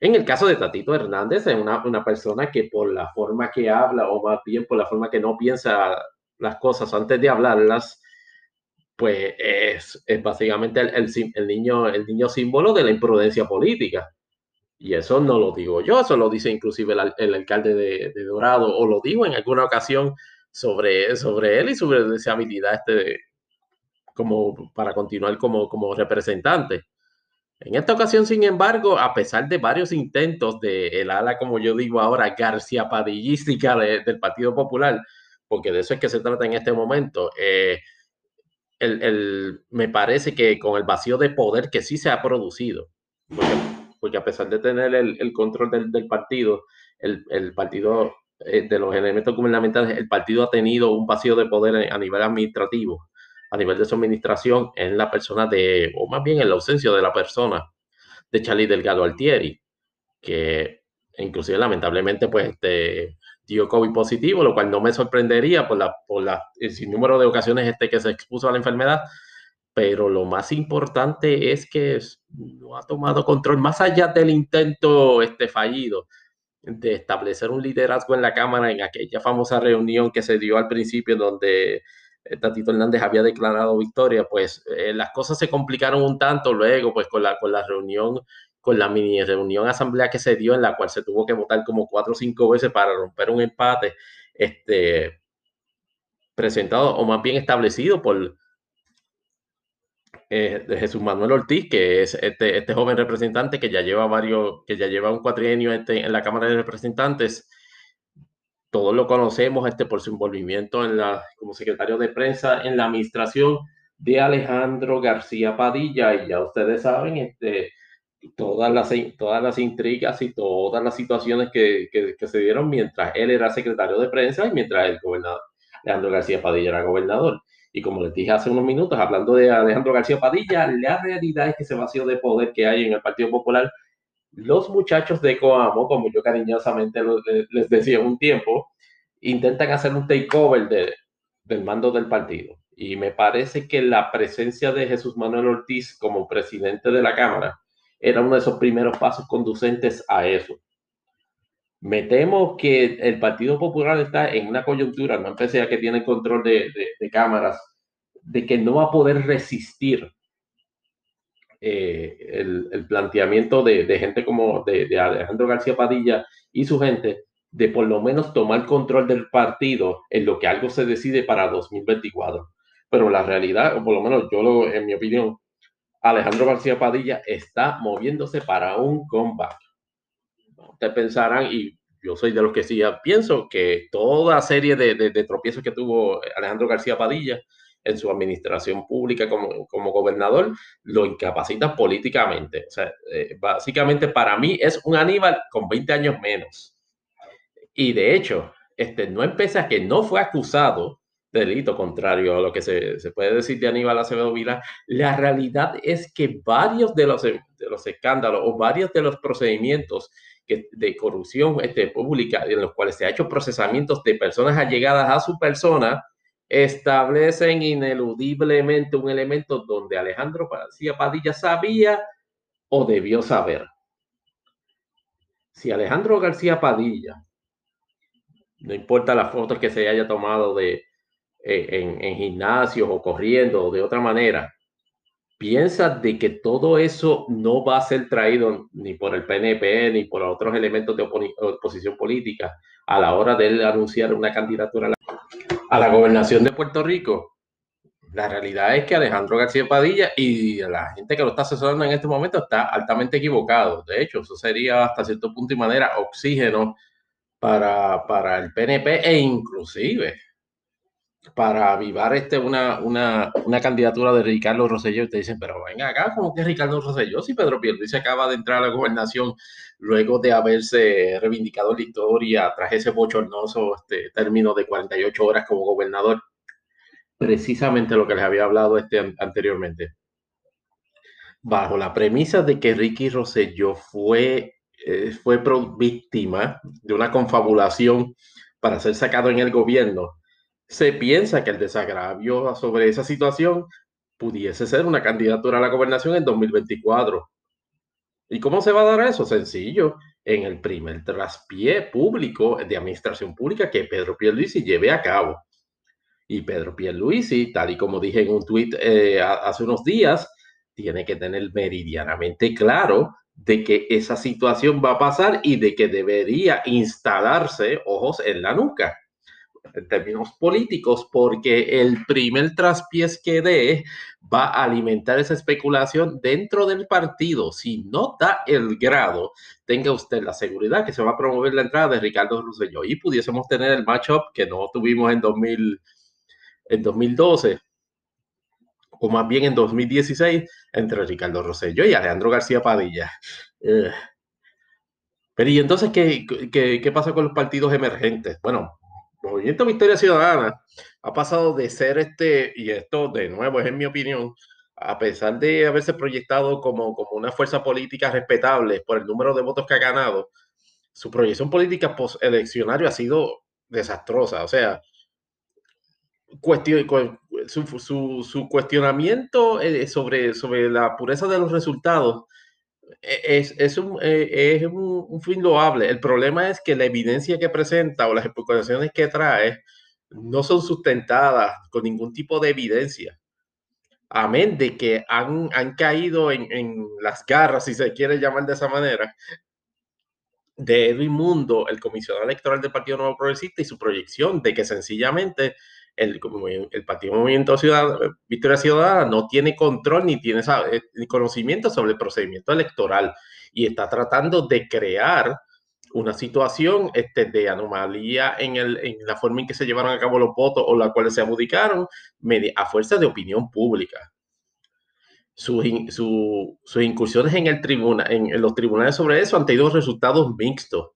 En el caso de Tatito Hernández, es una, una, persona que por la forma que habla, o más bien por la forma que no piensa las cosas antes de hablarlas, pues es, es básicamente el, el, niño, el niño símbolo de la imprudencia política. Y eso no lo digo yo, eso lo dice inclusive el, alcalde de, de, Dorado, o lo digo en alguna ocasión sobre, sobre él y sobre esa habilidad este, como para continuar como, como representante. En esta ocasión, sin embargo, a pesar de varios intentos de el ala, como yo digo ahora, García Padillística del Partido Popular, porque de eso es que se trata en este momento, eh, me parece que con el vacío de poder que sí se ha producido, porque, a pesar de tener el, control del, partido, el, el partido eh, de los elementos gubernamentales, el partido ha tenido un vacío de poder a nivel administrativo a nivel de su administración en la persona de, o más bien en la ausencia de la persona de Charlie Delgado Altieri, que inclusive lamentablemente pues este, dio COVID positivo, lo cual no me sorprendería por, la, por la, el sinnúmero de ocasiones este que se expuso a la enfermedad, pero lo más importante es que no ha tomado control más allá del intento este, fallido de establecer un liderazgo en la Cámara en aquella famosa reunión que se dio al principio donde Tatito Hernández había declarado victoria, pues eh, las cosas se complicaron un tanto luego, pues con la, con la reunión, con la mini reunión asamblea que se dio, en la cual se tuvo que votar como cuatro o cinco veces para romper un empate, este, presentado o más bien establecido por eh, Jesús Manuel Ortiz, que es este, este joven representante que ya lleva varios, que ya lleva un cuatrienio este, en la Cámara de Representantes todos lo conocemos este, por su envolvimiento en la, como secretario de prensa en la administración de Alejandro García Padilla. Y ya ustedes saben este, todas, las, todas las intrigas y todas las situaciones que, que, se dieron mientras él era secretario de prensa y mientras el gobernador Alejandro García Padilla era gobernador. Y como les dije hace unos minutos, hablando de Alejandro García Padilla, la realidad es que ese vacío de poder que hay en el Partido Popular los muchachos de Coamo, como yo cariñosamente les decía un tiempo, intentan hacer un takeover de, del mando del partido. Y me parece que la presencia de Jesús Manuel Ortiz como presidente de la Cámara era uno de esos primeros pasos conducentes a eso. Me temo que el Partido Popular está en una coyuntura, no empecé a que tiene control de, de, cámaras, de que no va a poder resistir eh, el, planteamiento de, gente como de, Alejandro García Padilla y su gente de por lo menos tomar control del partido en lo que algo se decide para 2024. Pero la realidad, o por lo menos yo lo, en mi opinión, Alejandro García Padilla está moviéndose para un comeback. Ustedes pensarán, y yo soy de los que sí pienso, que toda serie de tropiezos que tuvo Alejandro García Padilla en su administración pública como, como gobernador, lo incapacita políticamente. O sea, eh, básicamente para mí es un Aníbal con 20 años menos. Y de hecho, este, no empieza que no fue acusado de delito contrario a lo que se, se, puede decir de Aníbal Acevedo Vila, la realidad es que varios de los, de los escándalos o varios de los procedimientos de corrupción este, pública en los cuales se ha hecho procesamientos de personas allegadas a su persona, establecen ineludiblemente un elemento donde Alejandro García Padilla sabía o debió saber. Si Alejandro García Padilla, no importa las fotos que se haya tomado de, eh, en, en gimnasios o corriendo o de otra manera, piensa de que todo eso no va a ser traído ni por el PNP ni por otros elementos de oposición política a la hora de anunciar una candidatura a la a la gobernación de Puerto Rico, la realidad es que Alejandro García Padilla y la gente que lo está asesorando en este momento está altamente equivocado. De hecho, eso sería hasta cierto punto y manera oxígeno para, para el PNP e inclusive para avivar este, una, una, una, candidatura de Ricardo Rosselló, te dicen, pero venga acá, como que Ricardo Rosselló? Si Pedro Pierluisi acaba de entrar a la gobernación luego de haberse reivindicado la historia tras ese bochornoso este, término de 48 horas como gobernador. Precisamente lo que les había hablado este, anteriormente. Bajo la premisa de que Ricky Rosselló fue, eh, fue víctima de una confabulación para ser sacado en el gobierno, se piensa que el desagravio sobre esa situación pudiese ser una candidatura a la gobernación en 2024. ¿Y cómo se va a dar eso? Sencillo, en el primer traspié público de administración pública que Pedro Pierluisi lleve a cabo. Y Pedro Pierluisi, tal y como dije en un tuit eh, hace unos días, tiene que tener meridianamente claro de que esa situación va a pasar y de que debería instalarse ojos en la nuca en términos políticos, porque el primer traspiés que dé va a alimentar esa especulación dentro del partido. Si no da el grado, tenga usted la seguridad que se va a promover la entrada de Ricardo Rosselló y pudiésemos tener el matchup que no tuvimos en, 2000, en 2012 o más bien en 2016 entre Ricardo Rosselló y Alejandro García Padilla. Eh, pero y entonces, ¿qué, qué, qué pasa con los partidos emergentes? Bueno, Movimiento Victoria Ciudadana ha pasado de ser este, y esto de nuevo es en mi opinión, a pesar de haberse proyectado como, como una fuerza política respetable por el número de votos que ha ganado, su proyección política post-eleccionario ha sido desastrosa. O sea, su, su, cuestionamiento eh, sobre, sobre la pureza de los resultados es, es, un, eh, es un, fin loable. El problema es que la evidencia que presenta o las explicaciones que trae no son sustentadas con ningún tipo de evidencia. Amén de que han, han caído en, en, las garras, si se quiere llamar de esa manera, de Edwin Mundo, el comisionado electoral del Partido Nuevo Progresista y su proyección de que sencillamente el, el Partido Movimiento Ciudadano, Victoria Ciudadana no tiene control ni tiene eh, conocimiento sobre el procedimiento electoral y está tratando de crear una situación este, de anomalía en, la forma en que se llevaron a cabo los votos o la cuales se adjudicaron a fuerza de opinión pública. Sus, sus incursiones en, el tribuna, en, los tribunales sobre eso han tenido resultados mixtos,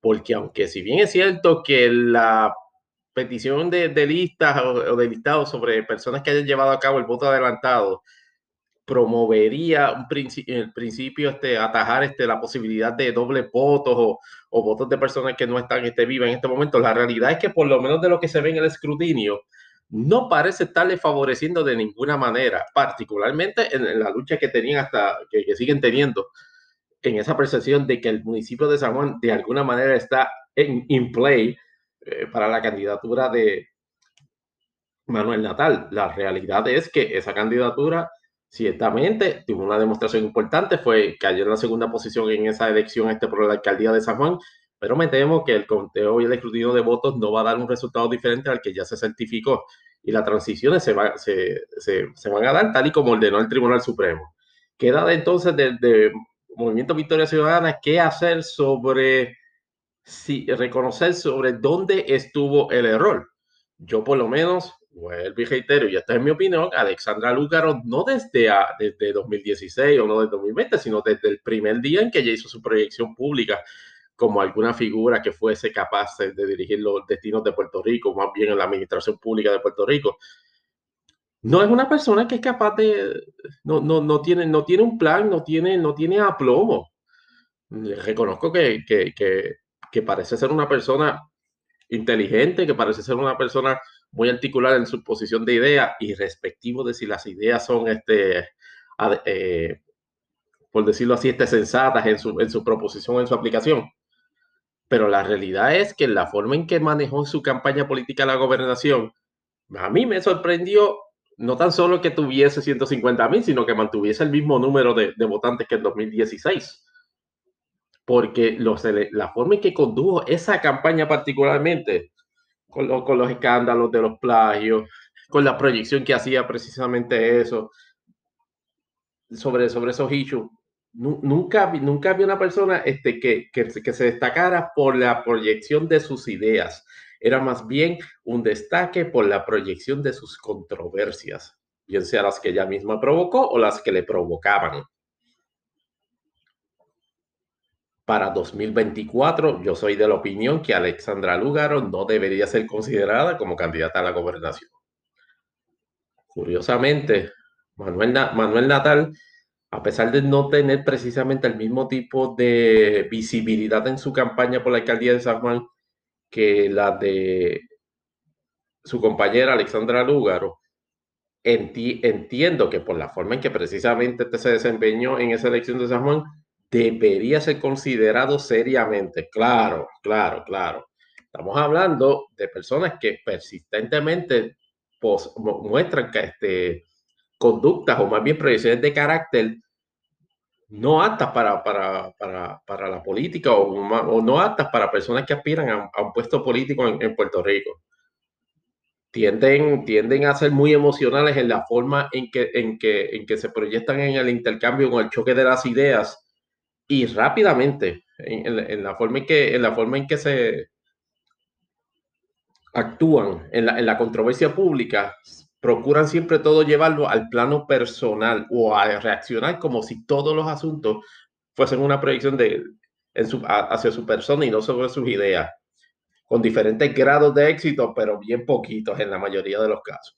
porque aunque si bien es cierto que la petición de, listas o, de listados sobre personas que hayan llevado a cabo el voto adelantado promovería un el principio este, atajar este, la posibilidad de doble votos o, o, votos de personas que no están este, vivas en este momento. La realidad es que por lo menos de lo que se ve en el escrutinio, no parece estarle favoreciendo de ninguna manera, particularmente en, la lucha que tenían hasta, que, que siguen teniendo, en esa percepción de que el municipio de San Juan de alguna manera está en in play eh, para la candidatura de Manuel Natal. La realidad es que esa candidatura ciertamente tuvo una demostración importante, fue cayó en la segunda posición en esa elección este por la alcaldía de San Juan, pero me temo que el conteo y el escrutinio de votos no va a dar un resultado diferente al que ya se certificó y las transiciones se, se, se, van a dar tal y como ordenó el Tribunal Supremo. Queda de entonces del Movimiento Victoria Ciudadana qué hacer sobre si, reconocer sobre dónde estuvo el error. Yo por lo menos, vuelvo y reitero, y esta es mi opinión, Alexandra Lúcaro no desde, a, desde 2016 o no desde 2020, sino desde el primer día en que ella hizo su proyección pública como alguna figura que fuese capaz de dirigir los destinos de Puerto Rico, más bien en la administración pública de Puerto Rico. No es una persona que es capaz de, no, no, no, tiene, no tiene un plan, no tiene, no tiene aplomo. Reconozco que, que que parece ser una persona inteligente, que parece ser una persona muy articulada en su posición de idea y respectivo de si las ideas son, este, eh, por decirlo así, este, sensatas en su, en su proposición, en su aplicación. Pero la realidad es que la forma en que manejó su campaña política la gobernación, a mí me sorprendió no tan solo que tuviese 150 mil, sino que mantuviese el mismo número de, de votantes que en 2016 porque la forma en que condujo esa campaña particularmente, con, con, los escándalos de los plagios, con la proyección que hacía precisamente eso, sobre, sobre esos issues, nunca, nunca había una persona este, que, que, que se destacara por la proyección de sus ideas. Era más bien un destaque por la proyección de sus controversias, bien sea las que ella misma provocó o las que le provocaban. Para 2024, yo soy de la opinión que Alexandra Lugaro no debería ser considerada como candidata a la gobernación. Curiosamente, Manuel, Manuel Natal, a pesar de no tener precisamente el mismo tipo de visibilidad en su campaña por la alcaldía de San Juan que la de su compañera Alexandra Lúgaro, entiendo que por la forma en que precisamente este se desempeñó en esa elección de San Juan, debería ser considerado seriamente. Claro, claro, claro. Estamos hablando de personas que persistentemente muestran que este, conductas o más bien proyecciones de carácter no aptas para, para, para, para la política o, o, no aptas para personas que aspiran a, un puesto político en, en, Puerto Rico. Tienden, tienden a ser muy emocionales en la forma en que, en, que, en que se proyectan en el intercambio con el choque de las ideas y rápidamente en, la forma en que en la forma en que se actúan en la, en la controversia pública procuran siempre todo llevarlo al plano personal o a reaccionar como si todos los asuntos fuesen una proyección de en su, hacia su persona y no sobre sus ideas con diferentes grados de éxito pero bien poquitos en la mayoría de los casos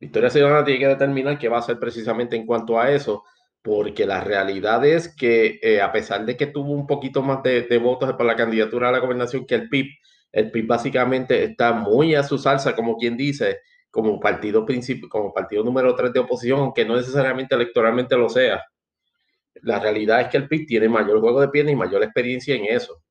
Victoria Ciudadana tiene que determinar qué va a hacer precisamente en cuanto a eso, porque la realidad es que eh, a pesar de que tuvo un poquito más de, votos para la candidatura a la gobernación que el PIB, el PIB básicamente está muy a su salsa, como quien dice, como partido, como partido número 3 de oposición, aunque no necesariamente electoralmente lo sea. La realidad es que el PIB tiene mayor juego de pierna y mayor experiencia en eso.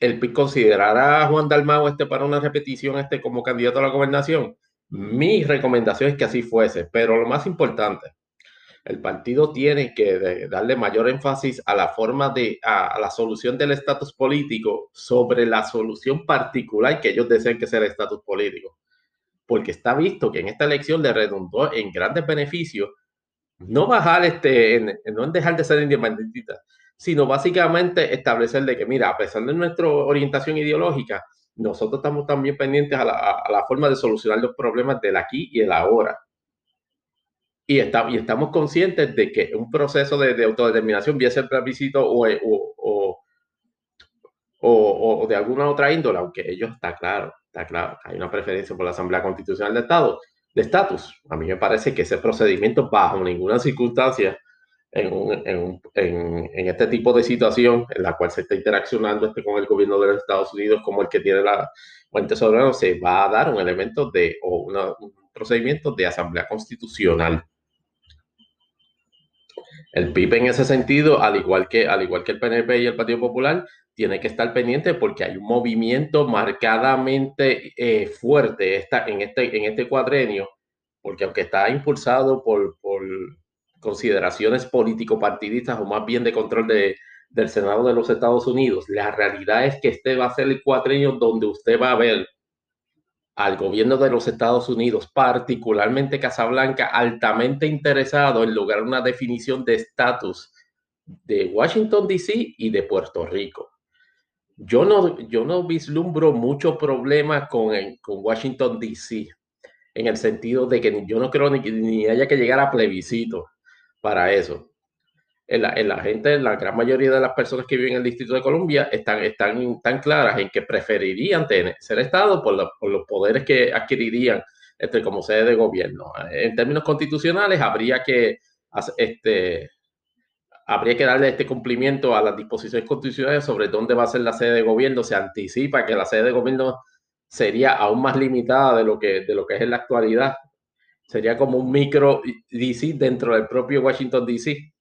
¿El PIB considerará a Juan Dalmau este para una repetición este como candidato a la gobernación? Mi recomendación es que así fuese, pero lo más importante, el partido tiene que darle mayor énfasis a la forma de, a, la solución del estatus político sobre la solución particular que ellos desean que sea el estatus político. Porque está visto que en esta elección le redundó en grandes beneficios no bajar este, en, no dejar de ser independentistas, sino básicamente establecer de que, mira, a pesar de nuestra orientación ideológica, nosotros estamos también pendientes a la, forma de solucionar los problemas del aquí y el ahora. Y, está, y estamos conscientes de que un proceso de, autodeterminación, bien sea plebiscito o, o, o, o, de alguna otra índole, aunque ellos está claro, está claro, hay una preferencia por la Asamblea Constitucional de Estado, de estatus. A mí me parece que ese procedimiento bajo ninguna circunstancia en, este tipo de situación en la cual se está interaccionando este con el gobierno de los Estados Unidos como el que tiene la fuente soberana, se va a dar un elemento de o un procedimiento de asamblea constitucional. El PIB en ese sentido, al igual que, al igual que el PNP y el Partido Popular, tiene que estar pendiente porque hay un movimiento marcadamente eh, fuerte esta, en, este, en este cuadrenio, porque aunque está impulsado por consideraciones político-partidistas o más bien de control de, del Senado de los Estados Unidos, la realidad es que este va a ser el cuatrenio donde usted va a ver al gobierno de los Estados Unidos, particularmente Casablanca, altamente interesado en lograr una definición de estatus de Washington, D.C. y de Puerto Rico. Yo no, yo no vislumbro mucho problema con, con Washington, D.C., en el sentido de que yo no creo ni, ni haya que llegar a plebiscito para eso. En la, en la, gente, la gran mayoría de las personas que viven en el Distrito de Columbia están, están tan claras en que preferirían tener, ser Estado por, por los poderes que adquirirían este, como sede de gobierno. En términos constitucionales, habría que, este, habría que darle este cumplimiento a las disposiciones constitucionales sobre dónde va a ser la sede de gobierno. Se anticipa que la sede de gobierno sería aún más limitada de lo que, de lo que es en la actualidad Sería como un micro DC dentro del propio Washington DC.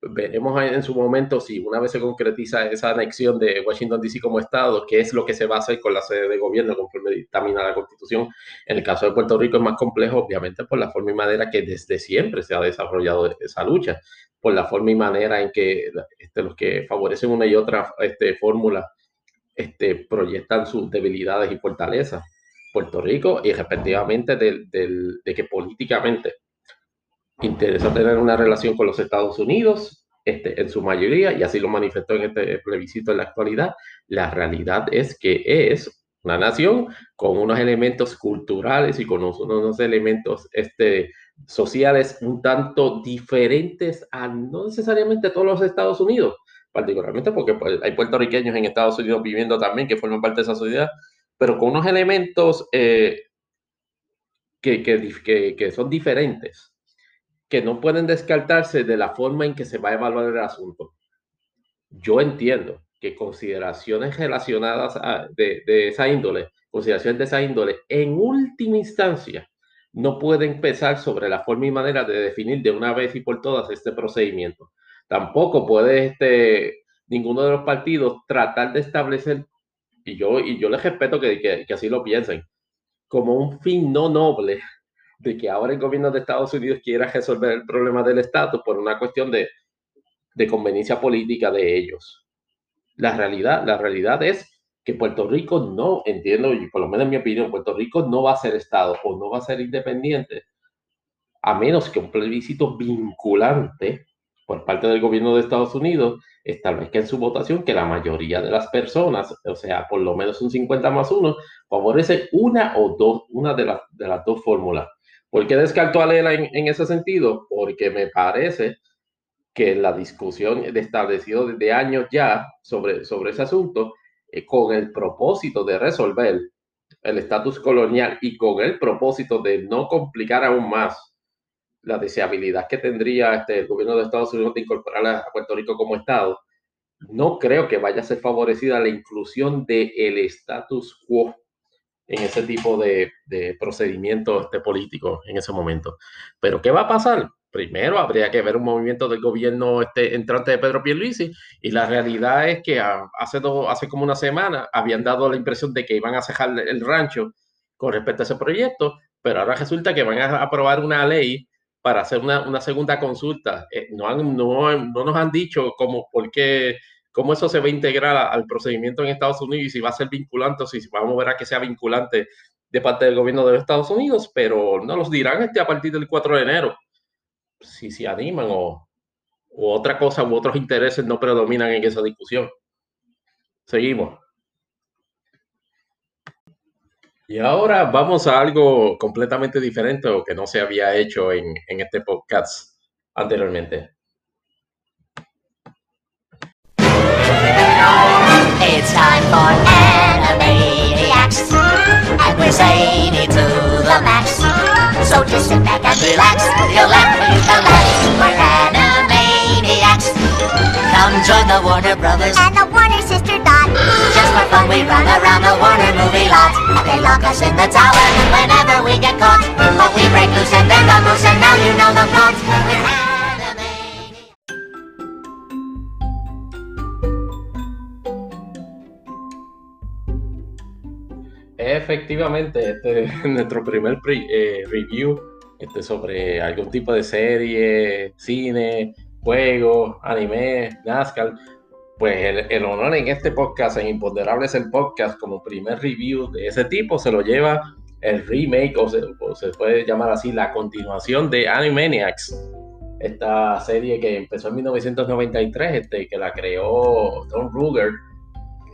Veremos en su momento si una vez se concretiza esa anexión de Washington DC como Estado, qué es lo que se va a hacer con la sede de gobierno conforme dictamina la Constitución. En el caso de Puerto Rico es más complejo, obviamente, por la forma y manera que desde siempre se ha desarrollado esa lucha, por la forma y manera en que este, los que favorecen una y otra este, fórmula este, proyectan sus debilidades y fortalezas. Puerto Rico y respectivamente de, que políticamente interesa tener una relación con los Estados Unidos, este, en su mayoría, y así lo manifestó en este plebiscito en la actualidad. La realidad es que es una nación con unos elementos culturales y con unos, elementos este, sociales un tanto diferentes a no necesariamente todos los Estados Unidos, particularmente porque pues, hay puertorriqueños en Estados Unidos viviendo también que forman parte de esa sociedad, pero con unos elementos eh, que, que, que, son diferentes, que no pueden descartarse de la forma en que se va a evaluar el asunto. Yo entiendo que consideraciones relacionadas a, de, de esa índole, consideraciones de esa índole, en última instancia, no pueden pesar sobre la forma y manera de definir de una vez y por todas este procedimiento. Tampoco puede este, ninguno de los partidos tratar de establecer, y yo, y yo les respeto que, que, así lo piensen, como un fin no noble de que ahora el gobierno de Estados Unidos quiera resolver el problema del estatus por una cuestión de, de conveniencia política de ellos. La realidad, la realidad es que Puerto Rico no, entiendo, y por lo menos en mi opinión, Puerto Rico no va a ser Estado o no va a ser independiente, a menos que un plebiscito vinculante por parte del gobierno de Estados Unidos establezca en su votación que la mayoría de las personas, o sea, por lo menos un 50 más 1, favorece una o dos, una de, las de las dos fórmulas. ¿Por qué descarto a Lela en, ese sentido? Porque me parece que la discusión establecido desde años ya sobre, sobre ese asunto eh, con el propósito de resolver el estatus colonial y con el propósito de no complicar aún más la deseabilidad que tendría este, el gobierno de Estados Unidos de incorporar a Puerto Rico como Estado, no creo que vaya a ser favorecida la inclusión del el estatus quo en ese tipo de, de procedimiento este, político en ese momento. Pero ¿qué va a pasar? primero habría que ver un movimiento del gobierno este, entrante de Pedro Pierluisi y la realidad es que hace, hace como una semana habían dado la impresión de que iban a cejar el rancho con respecto a ese proyecto, pero ahora resulta que van a aprobar una ley para hacer una, segunda consulta. Eh, no, no, no, nos han dicho cómo, por cómo eso se va a integrar al procedimiento en Estados Unidos y si va a ser vinculante o si vamos a ver a que sea vinculante de parte del gobierno de los Estados Unidos, pero no los dirán este a partir del 4 de enero si se animan o, otra cosa u otros intereses no predominan en esa discusión. Seguimos. Y ahora vamos a algo completamente diferente o que no se había hecho en, en este podcast anteriormente. It's time for Animaniacs, and we're zany to the max. So just sit back and relax. You'll laugh, you can laugh. We're Animaniacs. Come join the Warner Brothers and the Warner Sister Dot. Just for fun, we run around the Warner movie lot. They lock us in the tower whenever we get caught. But we break loose and then the moose, and now you know the plot. We're Efectivamente, este es nuestro primer eh, review este, sobre algún tipo de serie, cine, juego, anime, NASCAR. Pues el, honor en este podcast, en Imponderables el podcast, como primer review de ese tipo, se lo lleva el remake, o se, o se puede llamar así, la continuación de Animaniacs. Esta serie que empezó en 1993, este, que la creó Tom Ruger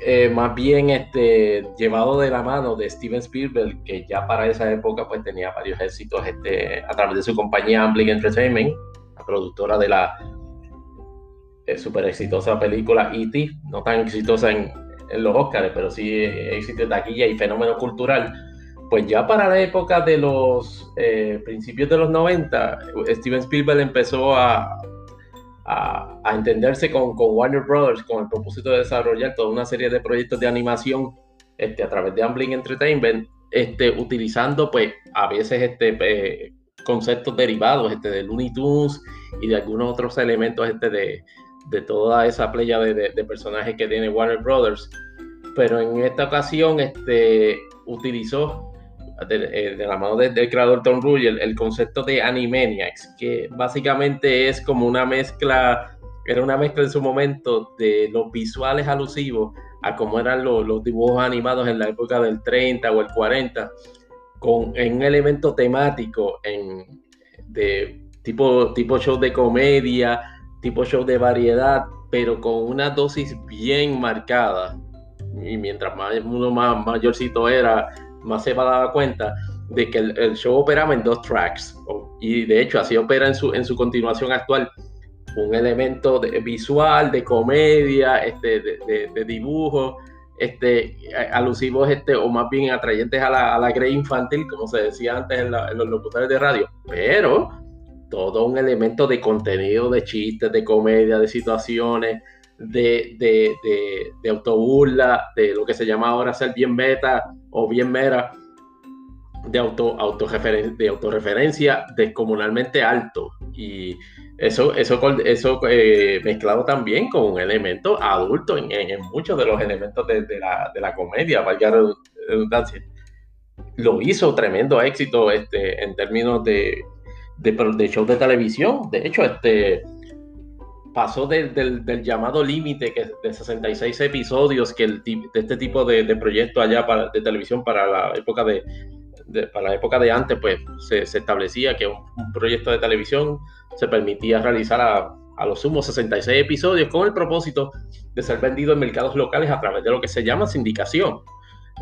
eh, más bien este, llevado de la mano de Steven Spielberg, que ya para esa época pues tenía varios éxitos este, a través de su compañía Amblin Entertainment, la productora de la super exitosa película E.T., no tan exitosa en, en, los Oscars, pero sí éxito de taquilla y fenómeno cultural. Pues ya para la época de los eh, principios de los 90, Steven Spielberg empezó a, a, entenderse con, con, Warner Brothers con el propósito de desarrollar toda una serie de proyectos de animación este, a través de Amblin Entertainment, este, utilizando pues a veces este, eh, conceptos derivados este, de Looney Tunes y de algunos otros elementos este, de, de toda esa playa de, de, personajes que tiene Warner Brothers. Pero en esta ocasión este, utilizó eh, de, la mano del creador Tom Ruger, el, concepto de Animaniacs, que básicamente es como una mezcla, era una mezcla en su momento de los visuales alusivos a cómo eran los, dibujos animados en la época del 30 o el 40, con un elemento temático en, de tipo, tipo show de comedia, tipo show de variedad, pero con una dosis bien marcada. Y mientras más uno más mayorcito era, más se va a dar cuenta de que el, show operaba en dos tracks. Y de hecho así opera en su, en su continuación actual un elemento de, visual, de comedia, este, de, de, dibujo, este, alusivos este, o más bien atrayentes a la, a la grey infantil, como se decía antes en, los locutores de radio, pero todo un elemento de contenido, de chistes, de comedia, de situaciones, de, de, de, de autoburla, de lo que se llama ahora ser bien meta o bien mera, de, auto, de autorreferencia descomunalmente alto. Y eso, eso, eso eh, mezclado también con un elemento adulto en, muchos de los elementos de, la, de la, comedia, valga redundancia. Lo hizo tremendo éxito este, en términos de, de, show de televisión. De hecho, este pasó del, llamado límite de 66 episodios que de este tipo de, de proyecto allá para, de televisión para la época de, para la época de antes, pues se, establecía que un, proyecto de televisión se permitía realizar a, a los sumos 66 episodios con el propósito de ser vendido en mercados locales a través de lo que se llama sindicación.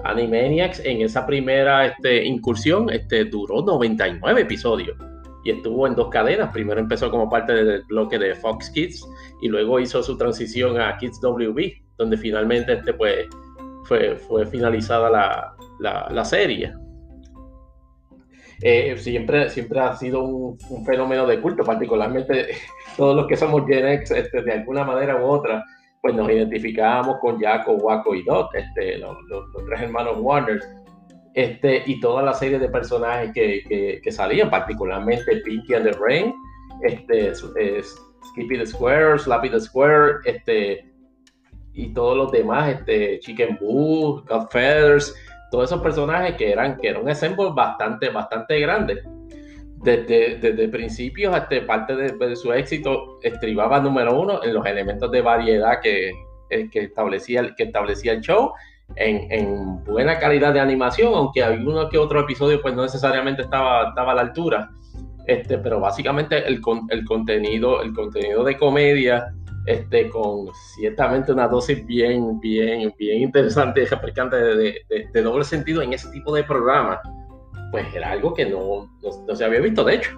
Animaniacs en esa primera este, incursión este, duró 99 episodios y estuvo en dos cadenas. Primero empezó como parte del bloque de Fox Kids y luego hizo su transición a Kids WB, donde finalmente este, pues, fue, fue finalizada la, la, serie. Eh, siempre, siempre ha sido un, fenómeno de culto, particularmente todos los que somos Gen X, este, de alguna manera u otra, pues nos identificábamos con Jaco, Waco y Dot, este, los, tres hermanos Warner, este, y toda la serie de personajes que, que, salían, particularmente Pinky and the Rain, este, Skippy the Square, Slappy the Square, este, y todos los demás, este, Chicken Boo, Godfeathers, todos esos personajes que eran, que era un ensemble bastante, bastante grande. Desde, desde principios hasta parte de, su éxito, estribaba número uno en los elementos de variedad que, eh, que, establecía, que establecía el show, en, en, buena calidad de animación, aunque alguno que otro episodio pues no necesariamente estaba, estaba a la altura. Este, pero básicamente el, el, contenido, el contenido de comedia este, con ciertamente una dosis bien, bien, bien interesante y refrescante de, doble sentido en ese tipo de programa, pues era algo que no, no, se había visto. De hecho,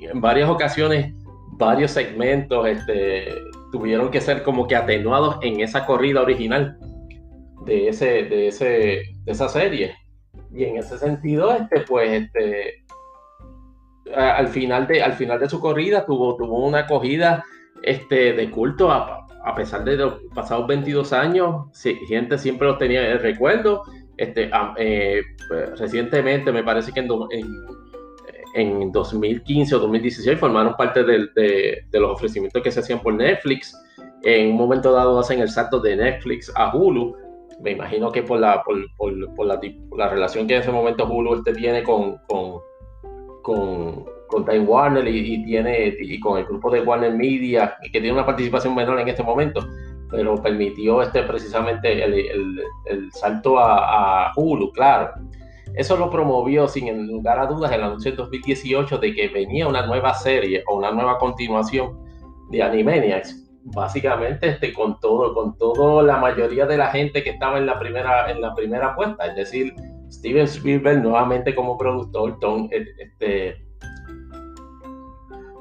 en varias ocasiones, varios segmentos este, tuvieron que ser como que atenuados en esa corrida original de, ese, de, ese, de esa serie. Y en ese sentido, este, pues, este, al final de, al final de su corrida tuvo, tuvo una acogida este, de culto, a, pesar de los pasados 22 años, gente siempre los tenía el recuerdo. Este, eh, recientemente, me parece que en, en, 2015 o 2016 formaron parte de, los ofrecimientos que se hacían por Netflix. En un momento dado hacen el salto de Netflix a Hulu. Me imagino que por la, por, la, relación que en ese momento Hulu este tiene con, con, con con Time Warner y, tiene y con el grupo de Warner Media que tiene una participación menor en este momento pero permitió este precisamente el, el, salto a, Hulu claro. Eso lo promovió sin lugar a dudas el anuncio en 2018 de que venía una nueva serie o una nueva continuación de Animaniacs básicamente este, con todo con todo la mayoría de la gente que estaba en la primera en la primera puesta es decir Steven Spielberg nuevamente como productor Tom, este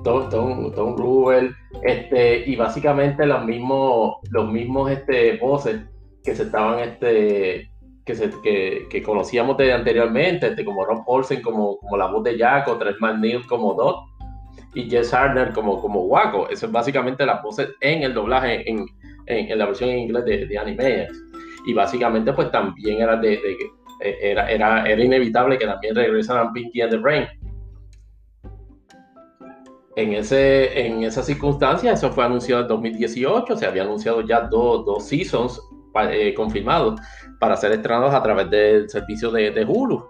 Tom, Tom, Rubel, este, y básicamente los mismos, los mismos este, voces que se estaban, este, que, se, que, que conocíamos de anteriormente, este, como Rob Olsen como, como la voz de Jack, o Tres Neil como Dot, y Jess Harner como, como Waco. Eso es básicamente las voces en el doblaje, en, en, la versión en inglés de, de Anime. Y básicamente pues también era de, de era, era, era inevitable que también regresaran Pinky and the Brain en, ese, en esa circunstancia, eso fue anunciado en 2018, se había anunciado ya dos, dos seasons eh, confirmados para ser estrenados a través del servicio de, de Hulu.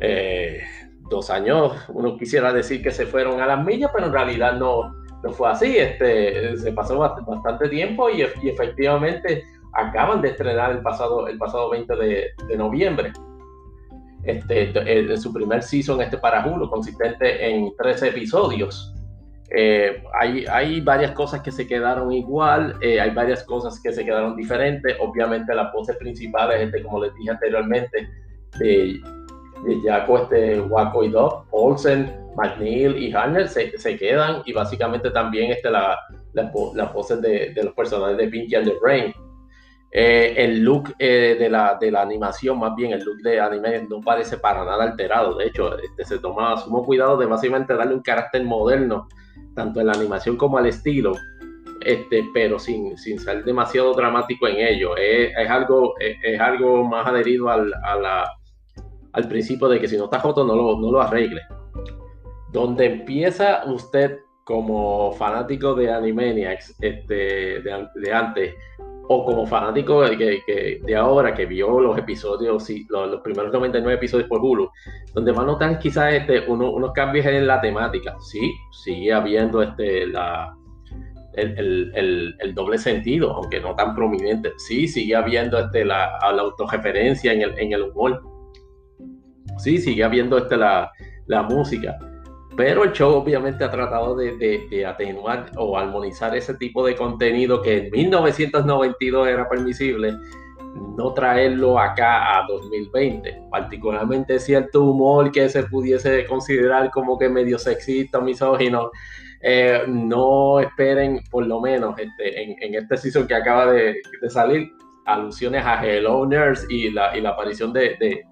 Eh, dos años, uno quisiera decir que se fueron a las millas, pero en realidad no, no fue así. Este, se pasó bastante tiempo y, y, efectivamente acaban de estrenar el pasado, el pasado 20 de, de noviembre. Este, en su primer season este para Hulu, consistente en 13 episodios. Eh, hay, hay, varias cosas que se quedaron igual, eh, hay varias cosas que se quedaron diferentes. Obviamente las voces principales, este, como les dije anteriormente, de Jaco, este, Waco y Doc, Olsen, McNeil y Harner se, se, quedan y básicamente también este, la, las voces de, de, los personajes de Pinky and the Brain. Eh, el look de, la, de la animación, más bien el look de anime, no parece para nada alterado. De hecho, este, se toma sumo cuidado de básicamente darle un carácter moderno tanto en la animación como al estilo, este, pero sin, sin ser demasiado dramático en ello. Es, es algo, es, algo más adherido al, a la, al principio de que si no está joto, no lo, no lo arregle. Donde empieza usted como fanático de Animaniacs este, de, de antes, o como fanático de, que, de ahora que vio los episodios, los, los, primeros 99 episodios por Hulu, donde va a notar quizás este, unos cambios en la temática. Sí, sigue habiendo este, la, el, el, el, doble sentido, aunque no tan prominente. Sí, sigue habiendo este, la, la autorreferencia en el, en el humor. Sí, sigue habiendo este, la, la música pero el show obviamente ha tratado de, atenuar o armonizar ese tipo de contenido que en 1992 era permisible, no traerlo acá a 2020. Particularmente cierto humor que se pudiese considerar como que medio sexista, misógino. Eh, no esperen, por lo menos este, en, este season que acaba de, salir, alusiones a Hello Nurse y la, y la aparición de,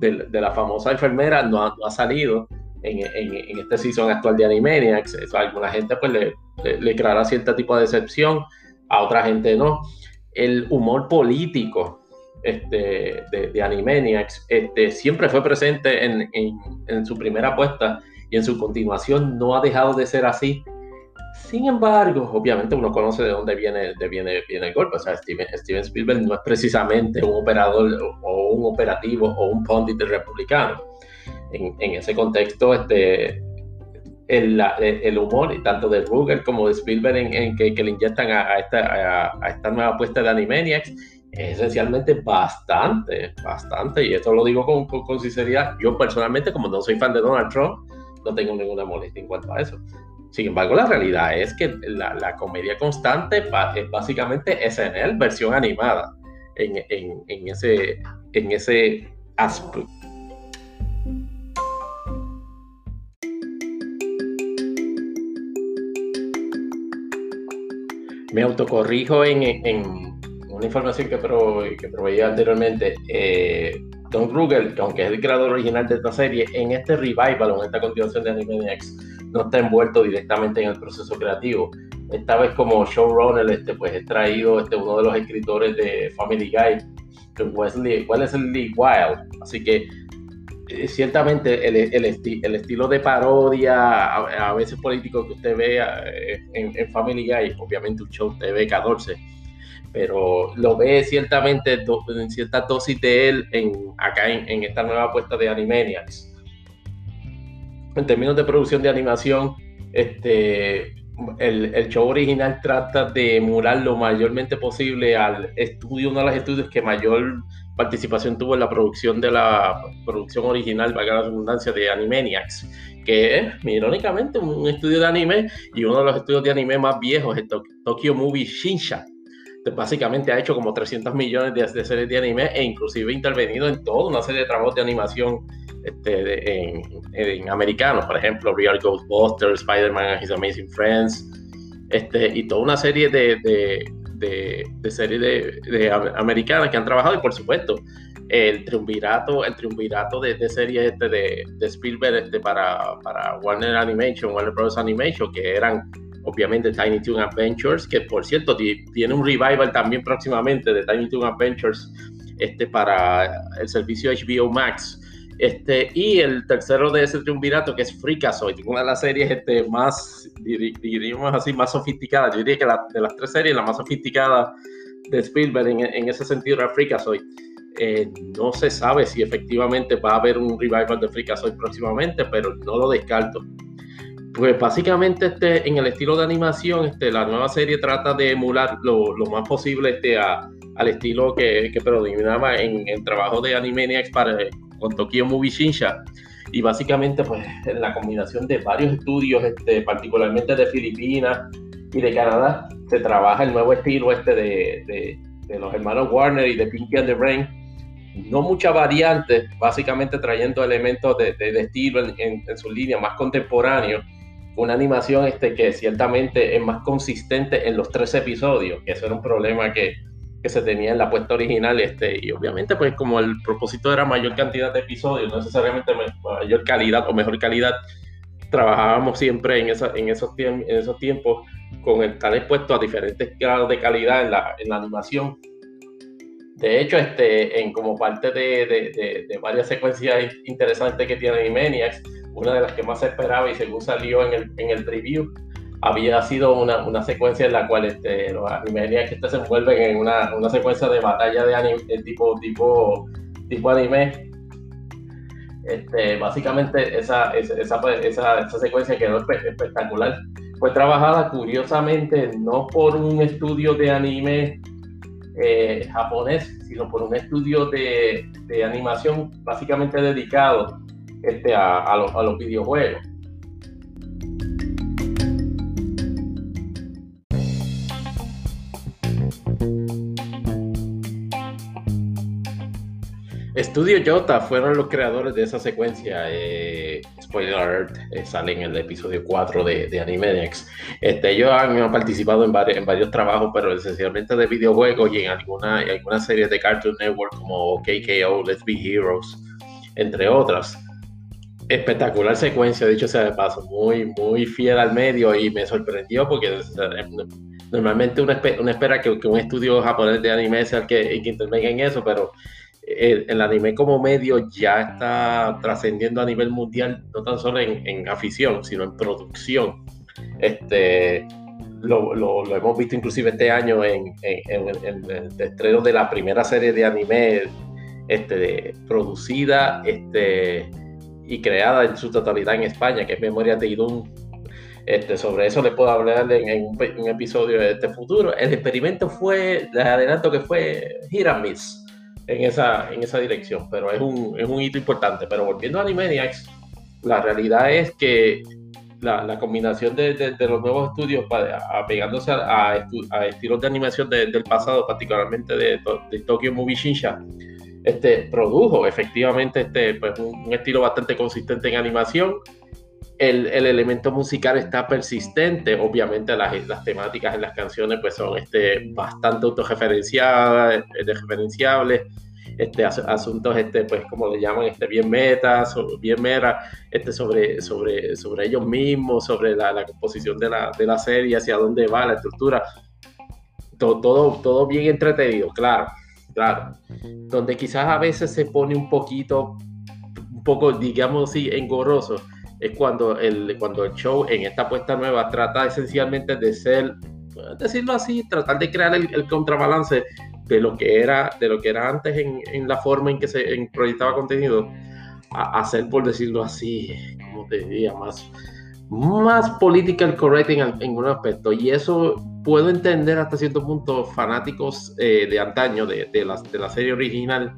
de, la famosa enfermera no ha salido en, este season actual de Animaniacs. Alguna gente pues le, le, creará cierto tipo de decepción, a otra gente no. El humor político este, de, de Animaniacs este, siempre fue presente en, en, su primera apuesta y en su continuación no ha dejado de ser así. Sin embargo, obviamente uno conoce de dónde viene, de viene, viene el golpe. O sea, Steven, Steven, Spielberg no es precisamente un operador o un operativo o un pundit republicano en, ese contexto, este, el, el, humor, tanto de Ruger como de Spielberg, en, que, le inyectan a, esta, a, esta, nueva apuesta de Animaniacs, es esencialmente bastante, bastante, y esto lo digo con, con, sinceridad, yo personalmente, como no soy fan de Donald Trump, no tengo ninguna molestia en cuanto a eso. Sin embargo, la realidad es que la, comedia constante es básicamente SNL versión animada en, ese, en aspecto me autocorrijo en, una información que, pro, anteriormente. Eh, Don Ruger, aunque es el creador original de esta serie, en este revival en esta continuación de Animaniacs, no está envuelto directamente en el proceso creativo. Esta vez como showrunner, este, pues he traído este, uno de los escritores de Family Guy, Wesley, Lee Wild. Así que eh, ciertamente el, el, el, estilo de parodia, a, veces político que usted ve eh, en, Family Guy, obviamente un show TV 14, pero lo ve ciertamente en cierta dosis de él en, acá en, en esta nueva apuesta de Animaniacs. En términos de producción de animación, este, el, el, show original trata de emular lo mayormente posible al estudio, uno de los estudios que mayor participación tuvo en la producción de la producción original, valga la redundancia, de Animaniacs, que es, irónicamente, un estudio de anime y uno de los estudios de anime más viejos, el Tokyo Movie Shinsha. básicamente ha hecho como 300 millones de, series de anime e inclusive intervenido en toda una serie de trabajos de animación este, en, en americanos, por ejemplo, Real Ghostbusters, Spider-Man and His Amazing Friends, este, y toda una serie de, de, de series de, americanas que han trabajado y por supuesto el triunvirato, el triunvirato de, de series este de, de, Spielberg este para, para Warner Animation, Warner Bros. Animation, que eran obviamente Tiny Toon Adventures, que por cierto tiene un revival también próximamente de Tiny Toon Adventures este, para el servicio HBO Max. Este, y el tercero de ese triunvirato, que es Freakazoid, una de las series este, más, diríamos así, más sofisticadas. Yo diría que la, de las tres series, la más sofisticada de Spielberg en, ese sentido era Freakazoid. Eh, no se sabe si efectivamente va a haber un revival de Freakazoid próximamente, pero no lo descarto. Pues básicamente este, en el estilo de animación, este, la nueva serie trata de emular lo, lo más posible este, al estilo que, que predominaba en el trabajo de Animaniacs para, con Tokyo Movie Shinsha, y básicamente pues en la combinación de varios estudios, este, particularmente de Filipinas y de Canadá, se trabaja el nuevo estilo este de, de, los hermanos Warner y de Pinky and the Brain. No muchas variantes, básicamente trayendo elementos de, de estilo en, en, en su línea más contemporáneo una animación este, que ciertamente es más consistente en los tres episodios, que eso era un problema que, que se tenía en la puesta original, este, y obviamente pues como el propósito era mayor cantidad de episodios, no necesariamente mayor calidad o mejor calidad, trabajábamos siempre en, esa, en, esos, en esos tiempos con estar expuesto a diferentes grados de calidad en la, en la animación. De hecho, este, en, como parte de, de, de, varias secuencias interesantes que tiene Animaniacs, una de las que más se esperaba y según salió en el, en el preview, había sido una, una, secuencia en la cual este, los Animaniacs este se envuelven en una, una, secuencia de batalla de anime, tipo, tipo, tipo anime. Este, básicamente esa, esa, esa, esa secuencia quedó espectacular. Fue trabajada curiosamente no por un estudio de anime eh, japonés, sino por un estudio de, de animación básicamente dedicado este, a, a los videojuegos. Estudio Jota fueron los creadores de esa secuencia. Eh, spoiler alert, eh, sale en el episodio 4 de, de Animaniacs. Este, ellos han, participado en varios, en varios trabajos, pero esencialmente de videojuegos y en alguna, en algunas series de Cartoon Network como KKO, Let's Be Heroes, entre otras. Espectacular secuencia, dicho sea de paso, muy, muy fiel al medio y me sorprendió porque normalmente uno espera, que, un estudio japonés de anime sea el que, que intervenga en eso, pero el, anime como medio ya está trascendiendo a nivel mundial, no tan solo en, afición, sino en producción. Este, lo, lo, hemos visto inclusive este año en, el estreno de la primera serie de anime este, producida este, y creada en su totalidad en España, que es Memoria de Idun. Este, sobre eso les puedo hablar en, un, episodio de este futuro. El experimento fue, les adelanto que fue Hiramis en esa, en esa dirección, pero es un, es un hito importante. Pero volviendo a Animaniacs, la realidad es que la, la combinación de, de, los nuevos estudios apegándose a, a, estilos de animación del pasado, particularmente de, de Tokyo Movie Shinsha, este, produjo efectivamente este, pues, un, estilo bastante consistente en animación. El, el, elemento musical está persistente, obviamente las, las, temáticas en las canciones pues son este, bastante autorreferenciadas, referenciables este, asuntos, este, pues como le llaman, este, bien metas, bien mera, este, sobre, sobre, sobre ellos mismos, sobre la, la composición de la, de la, serie, hacia dónde va la estructura. Todo, todo, todo bien entretenido, claro, claro. Donde quizás a veces se pone un poquito, un poco, digamos así, engorroso, es cuando el, cuando el show en esta apuesta nueva trata esencialmente de ser, decirlo así, tratar de crear el, contrabalance de lo que era, de lo que era antes en, en la forma en que se proyectaba contenido, a, hacer, por decirlo así, como te diría, más, más political correct en, en un aspecto. Y eso puedo entender hasta cierto punto fanáticos eh, de antaño, de, de, la, de la serie original,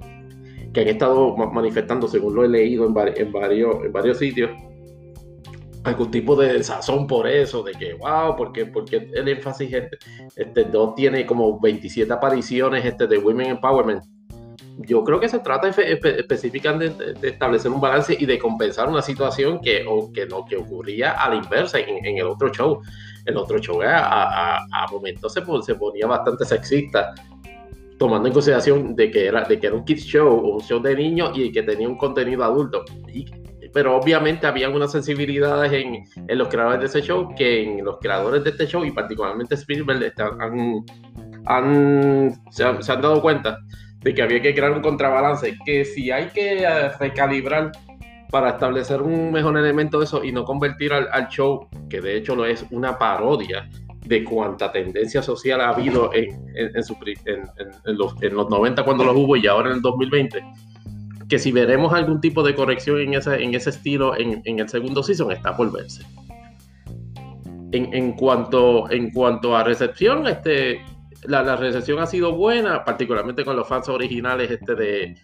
que han estado manifestando, según lo he leído en, en, varios, en varios sitios, algún tipo de sazón por eso, de que, wow, porque, porque el énfasis este, este no tiene como 27 apariciones este, de Women Empowerment. Yo creo que se trata específicamente de, establecer un balance y de compensar una situación que, o, que, no, que ocurría a la inversa en, en el otro show. El otro show a, a, a momentos se, se ponía bastante sexista tomando en consideración de que era de que era un kids show un show de niños y que tenía un contenido adulto y pero obviamente había unas sensibilidades en, en, los creadores de ese show que en los creadores de este show y particularmente Spielberg han, han, se, han, se, han, dado cuenta de que había que crear un contrabalance, que si hay que eh, recalibrar para establecer un mejor elemento de eso y no convertir al, al show, que de hecho lo es una parodia de cuánta tendencia social ha habido en, en, en, su, en los, los 90 cuando los hubo y ahora en el 2020 que si veremos algún tipo de corrección en ese, en ese estilo en, en el segundo season, está por verse. En, en, cuanto, en cuanto a recepción, este, la, la, recepción ha sido buena, particularmente con los fans originales este de,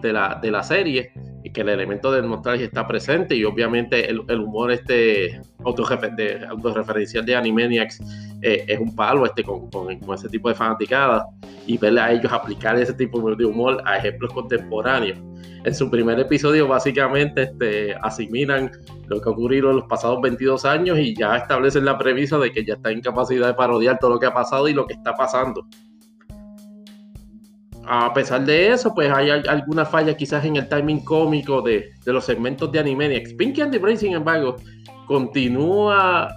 de, la, de la serie. y que el elemento del nostalgia está presente y obviamente el, humor este autorreferencial de Animaniacs eh, es un palo este con, con, ese tipo de fanaticada y verle a ellos aplicar ese tipo de humor a ejemplos contemporáneos. En su primer episodio básicamente este, asimilan lo que ha ocurrido en los pasados 22 años y ya establecen la premisa de que ya está en capacidad de parodiar todo lo que ha pasado y lo que está pasando a pesar de eso, pues hay alguna falla quizás en el timing cómico de, los segmentos de Animaniacs. Pinky and the Brain, sin embargo, continúa,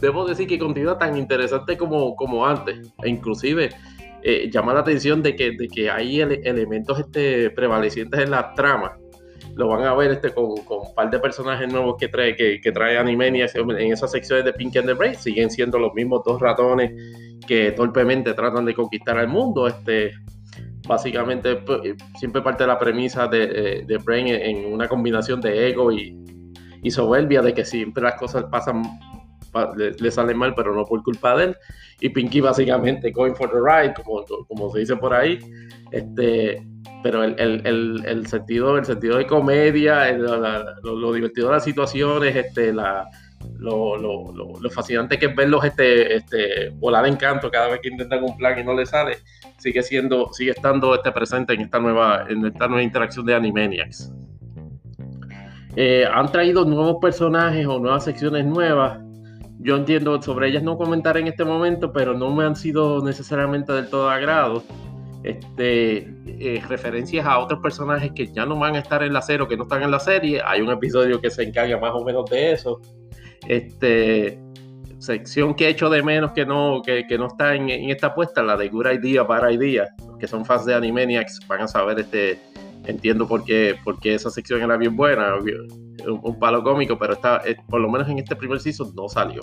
debo decir que continúa tan interesante como, como antes. E inclusive eh, llama la atención de que, de que hay elementos este, prevalecientes en la trama. Lo van a ver este, con, con un par de personajes nuevos que trae, que trae Animaniacs en esas secciones de Pinky and the Brain. Siguen siendo los mismos dos ratones que torpemente tratan de conquistar al mundo. Este, básicamente pues, eh, siempre parte de la premisa de, eh, de Brain en una combinación de ego y, y, soberbia, de que siempre las cosas pasan, le, salen mal, pero no por culpa de él. Y Pinky básicamente going for the ride, como, como se dice por ahí. Este, pero el, el, el, sentido, el sentido de comedia, lo, divertido de las situaciones, este, la, lo, lo, lo, fascinante que es verlos este, este, volar en canto cada vez que intentan un plan y no le sale, sigue siendo, sigue estando este presente en esta nueva, en esta nueva interacción de Animaniacs. Eh, han traído nuevos personajes o nuevas secciones nuevas. Yo entiendo sobre ellas no comentar en este momento, pero no me han sido necesariamente del todo agrado. Este, eh, referencias a otros personajes que ya no van a estar en la serie o que no están en la serie. Hay un episodio que se encarga más o menos de eso. Este, sección que he hecho de menos que no, que, no está en, esta apuesta, la de Good Idea, Bad Idea, que son fans de Animaniacs, van a saber, este, entiendo por qué, porque esa sección era bien buena, un, palo cómico, pero está, eh, por lo menos en este primer season no salió.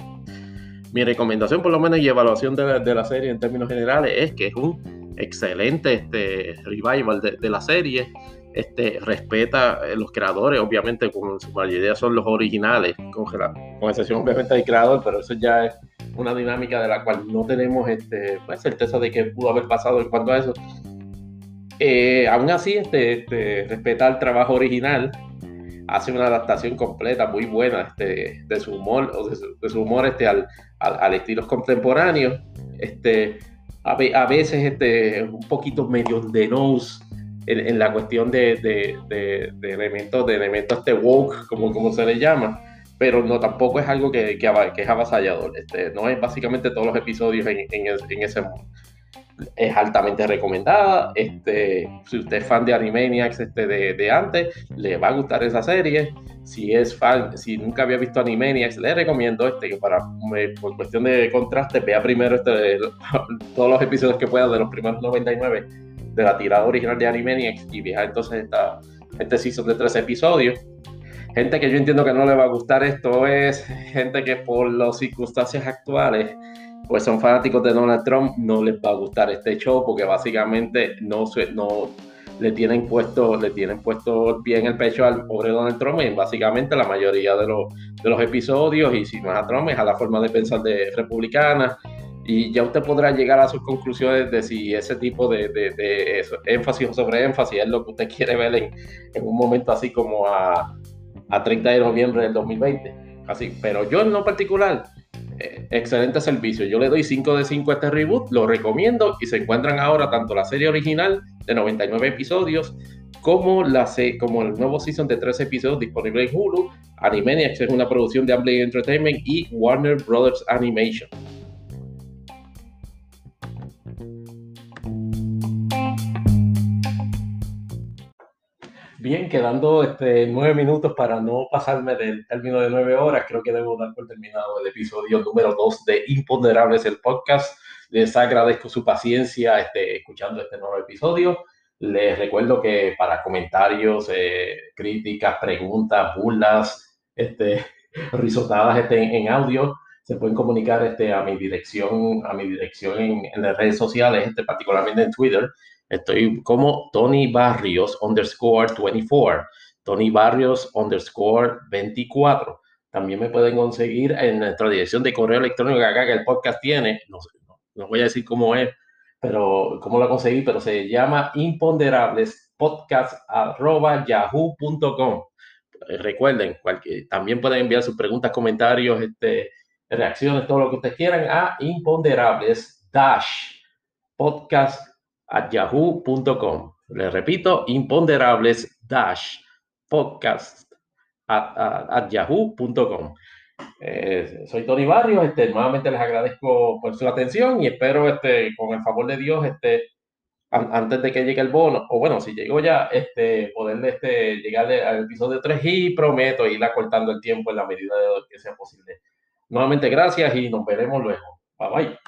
Mi recomendación, por lo menos, y evaluación de la, serie en términos generales, es que es un excelente este, revival de, de la serie este, respeta eh, los creadores, obviamente, como su mayoría son los originales, con, con, excepción obviamente del creador, pero eso ya es una dinámica de la cual no tenemos este, pues, certeza de qué pudo haber pasado en cuanto a eso. Eh, aún así, este, este, respeta el trabajo original, hace una adaptación completa muy buena este, de su humor, o de su, humor este, al, al, estilos contemporáneos. Este, a, a, veces este, un poquito medio de nose en, la cuestión de, de, de, elementos, de elementos de woke, como, como se le llama, pero no tampoco es algo que, que, es avasallador. Este, no es básicamente todos los episodios en, ese mundo. Es altamente recomendada. Este, si usted es fan de Animaniacs este, de, de, antes, le va a gustar esa serie. Si es fan, si nunca había visto Animaniacs, le recomiendo este que para por cuestión de contraste vea primero este, todos los episodios que pueda de los primeros 99 de la tirada original de Animaniacs y viajar entonces esta, este season de tres episodios. Gente que yo entiendo que no le va a gustar esto es gente que por las circunstancias actuales pues son fanáticos de Donald Trump, no les va a gustar este show porque básicamente no, no le tienen puesto le tienen puesto el pie en el pecho al pobre Donald Trump en básicamente la mayoría de los, de los episodios y si es a Trump es a la forma de pensar de republicana y ya usted podrá llegar a sus conclusiones de si ese tipo de, de, énfasis o sobre énfasis es lo que usted quiere ver en, en un momento así como a, a, 30 de noviembre del 2020. Así, pero yo en lo particular, eh, excelente servicio. Yo le doy 5 de 5 a este reboot, lo recomiendo y se encuentran ahora tanto la serie original de 99 episodios como, la, como el nuevo season de 3 episodios disponible en Hulu. Animaniacs es una producción de Amblin Entertainment y Warner Brothers Animation. Bien, quedando este, nueve minutos para no pasarme del término de nueve horas, creo que debo dar por terminado el episodio número dos de Imponderables, el podcast. Les agradezco su paciencia este, escuchando este nuevo episodio. Les recuerdo que para comentarios, eh, críticas, preguntas, burlas, este, risotadas este, en audio, se pueden comunicar este, a mi dirección, a mi dirección en, en las redes sociales, este, particularmente en Twitter, Estoy como Tony Barrios underscore 24. Tony Barrios underscore 24. También me pueden conseguir en nuestra dirección de correo electrónico acá que el podcast tiene. No, voy a decir cómo es pero ¿cómo lo conseguí? Pero se llama imponderablespodcast.yahoo.com. Recuerden, también pueden enviar sus preguntas, comentarios, este, reacciones, todo lo que ustedes quieran a imponderables podcast yahoo.com. Les repito, imponderables podcast at, yahoo.com. Eh, soy Tony Barrios, este, nuevamente les agradezco por su atención y espero, este, con el favor de Dios, este, antes de que llegue el bono, o bueno, si llegó ya, este, este, llegarle al episodio 3 y prometo ir acortando el tiempo en la medida de que sea posible. Nuevamente, gracias y nos veremos luego. Bye bye.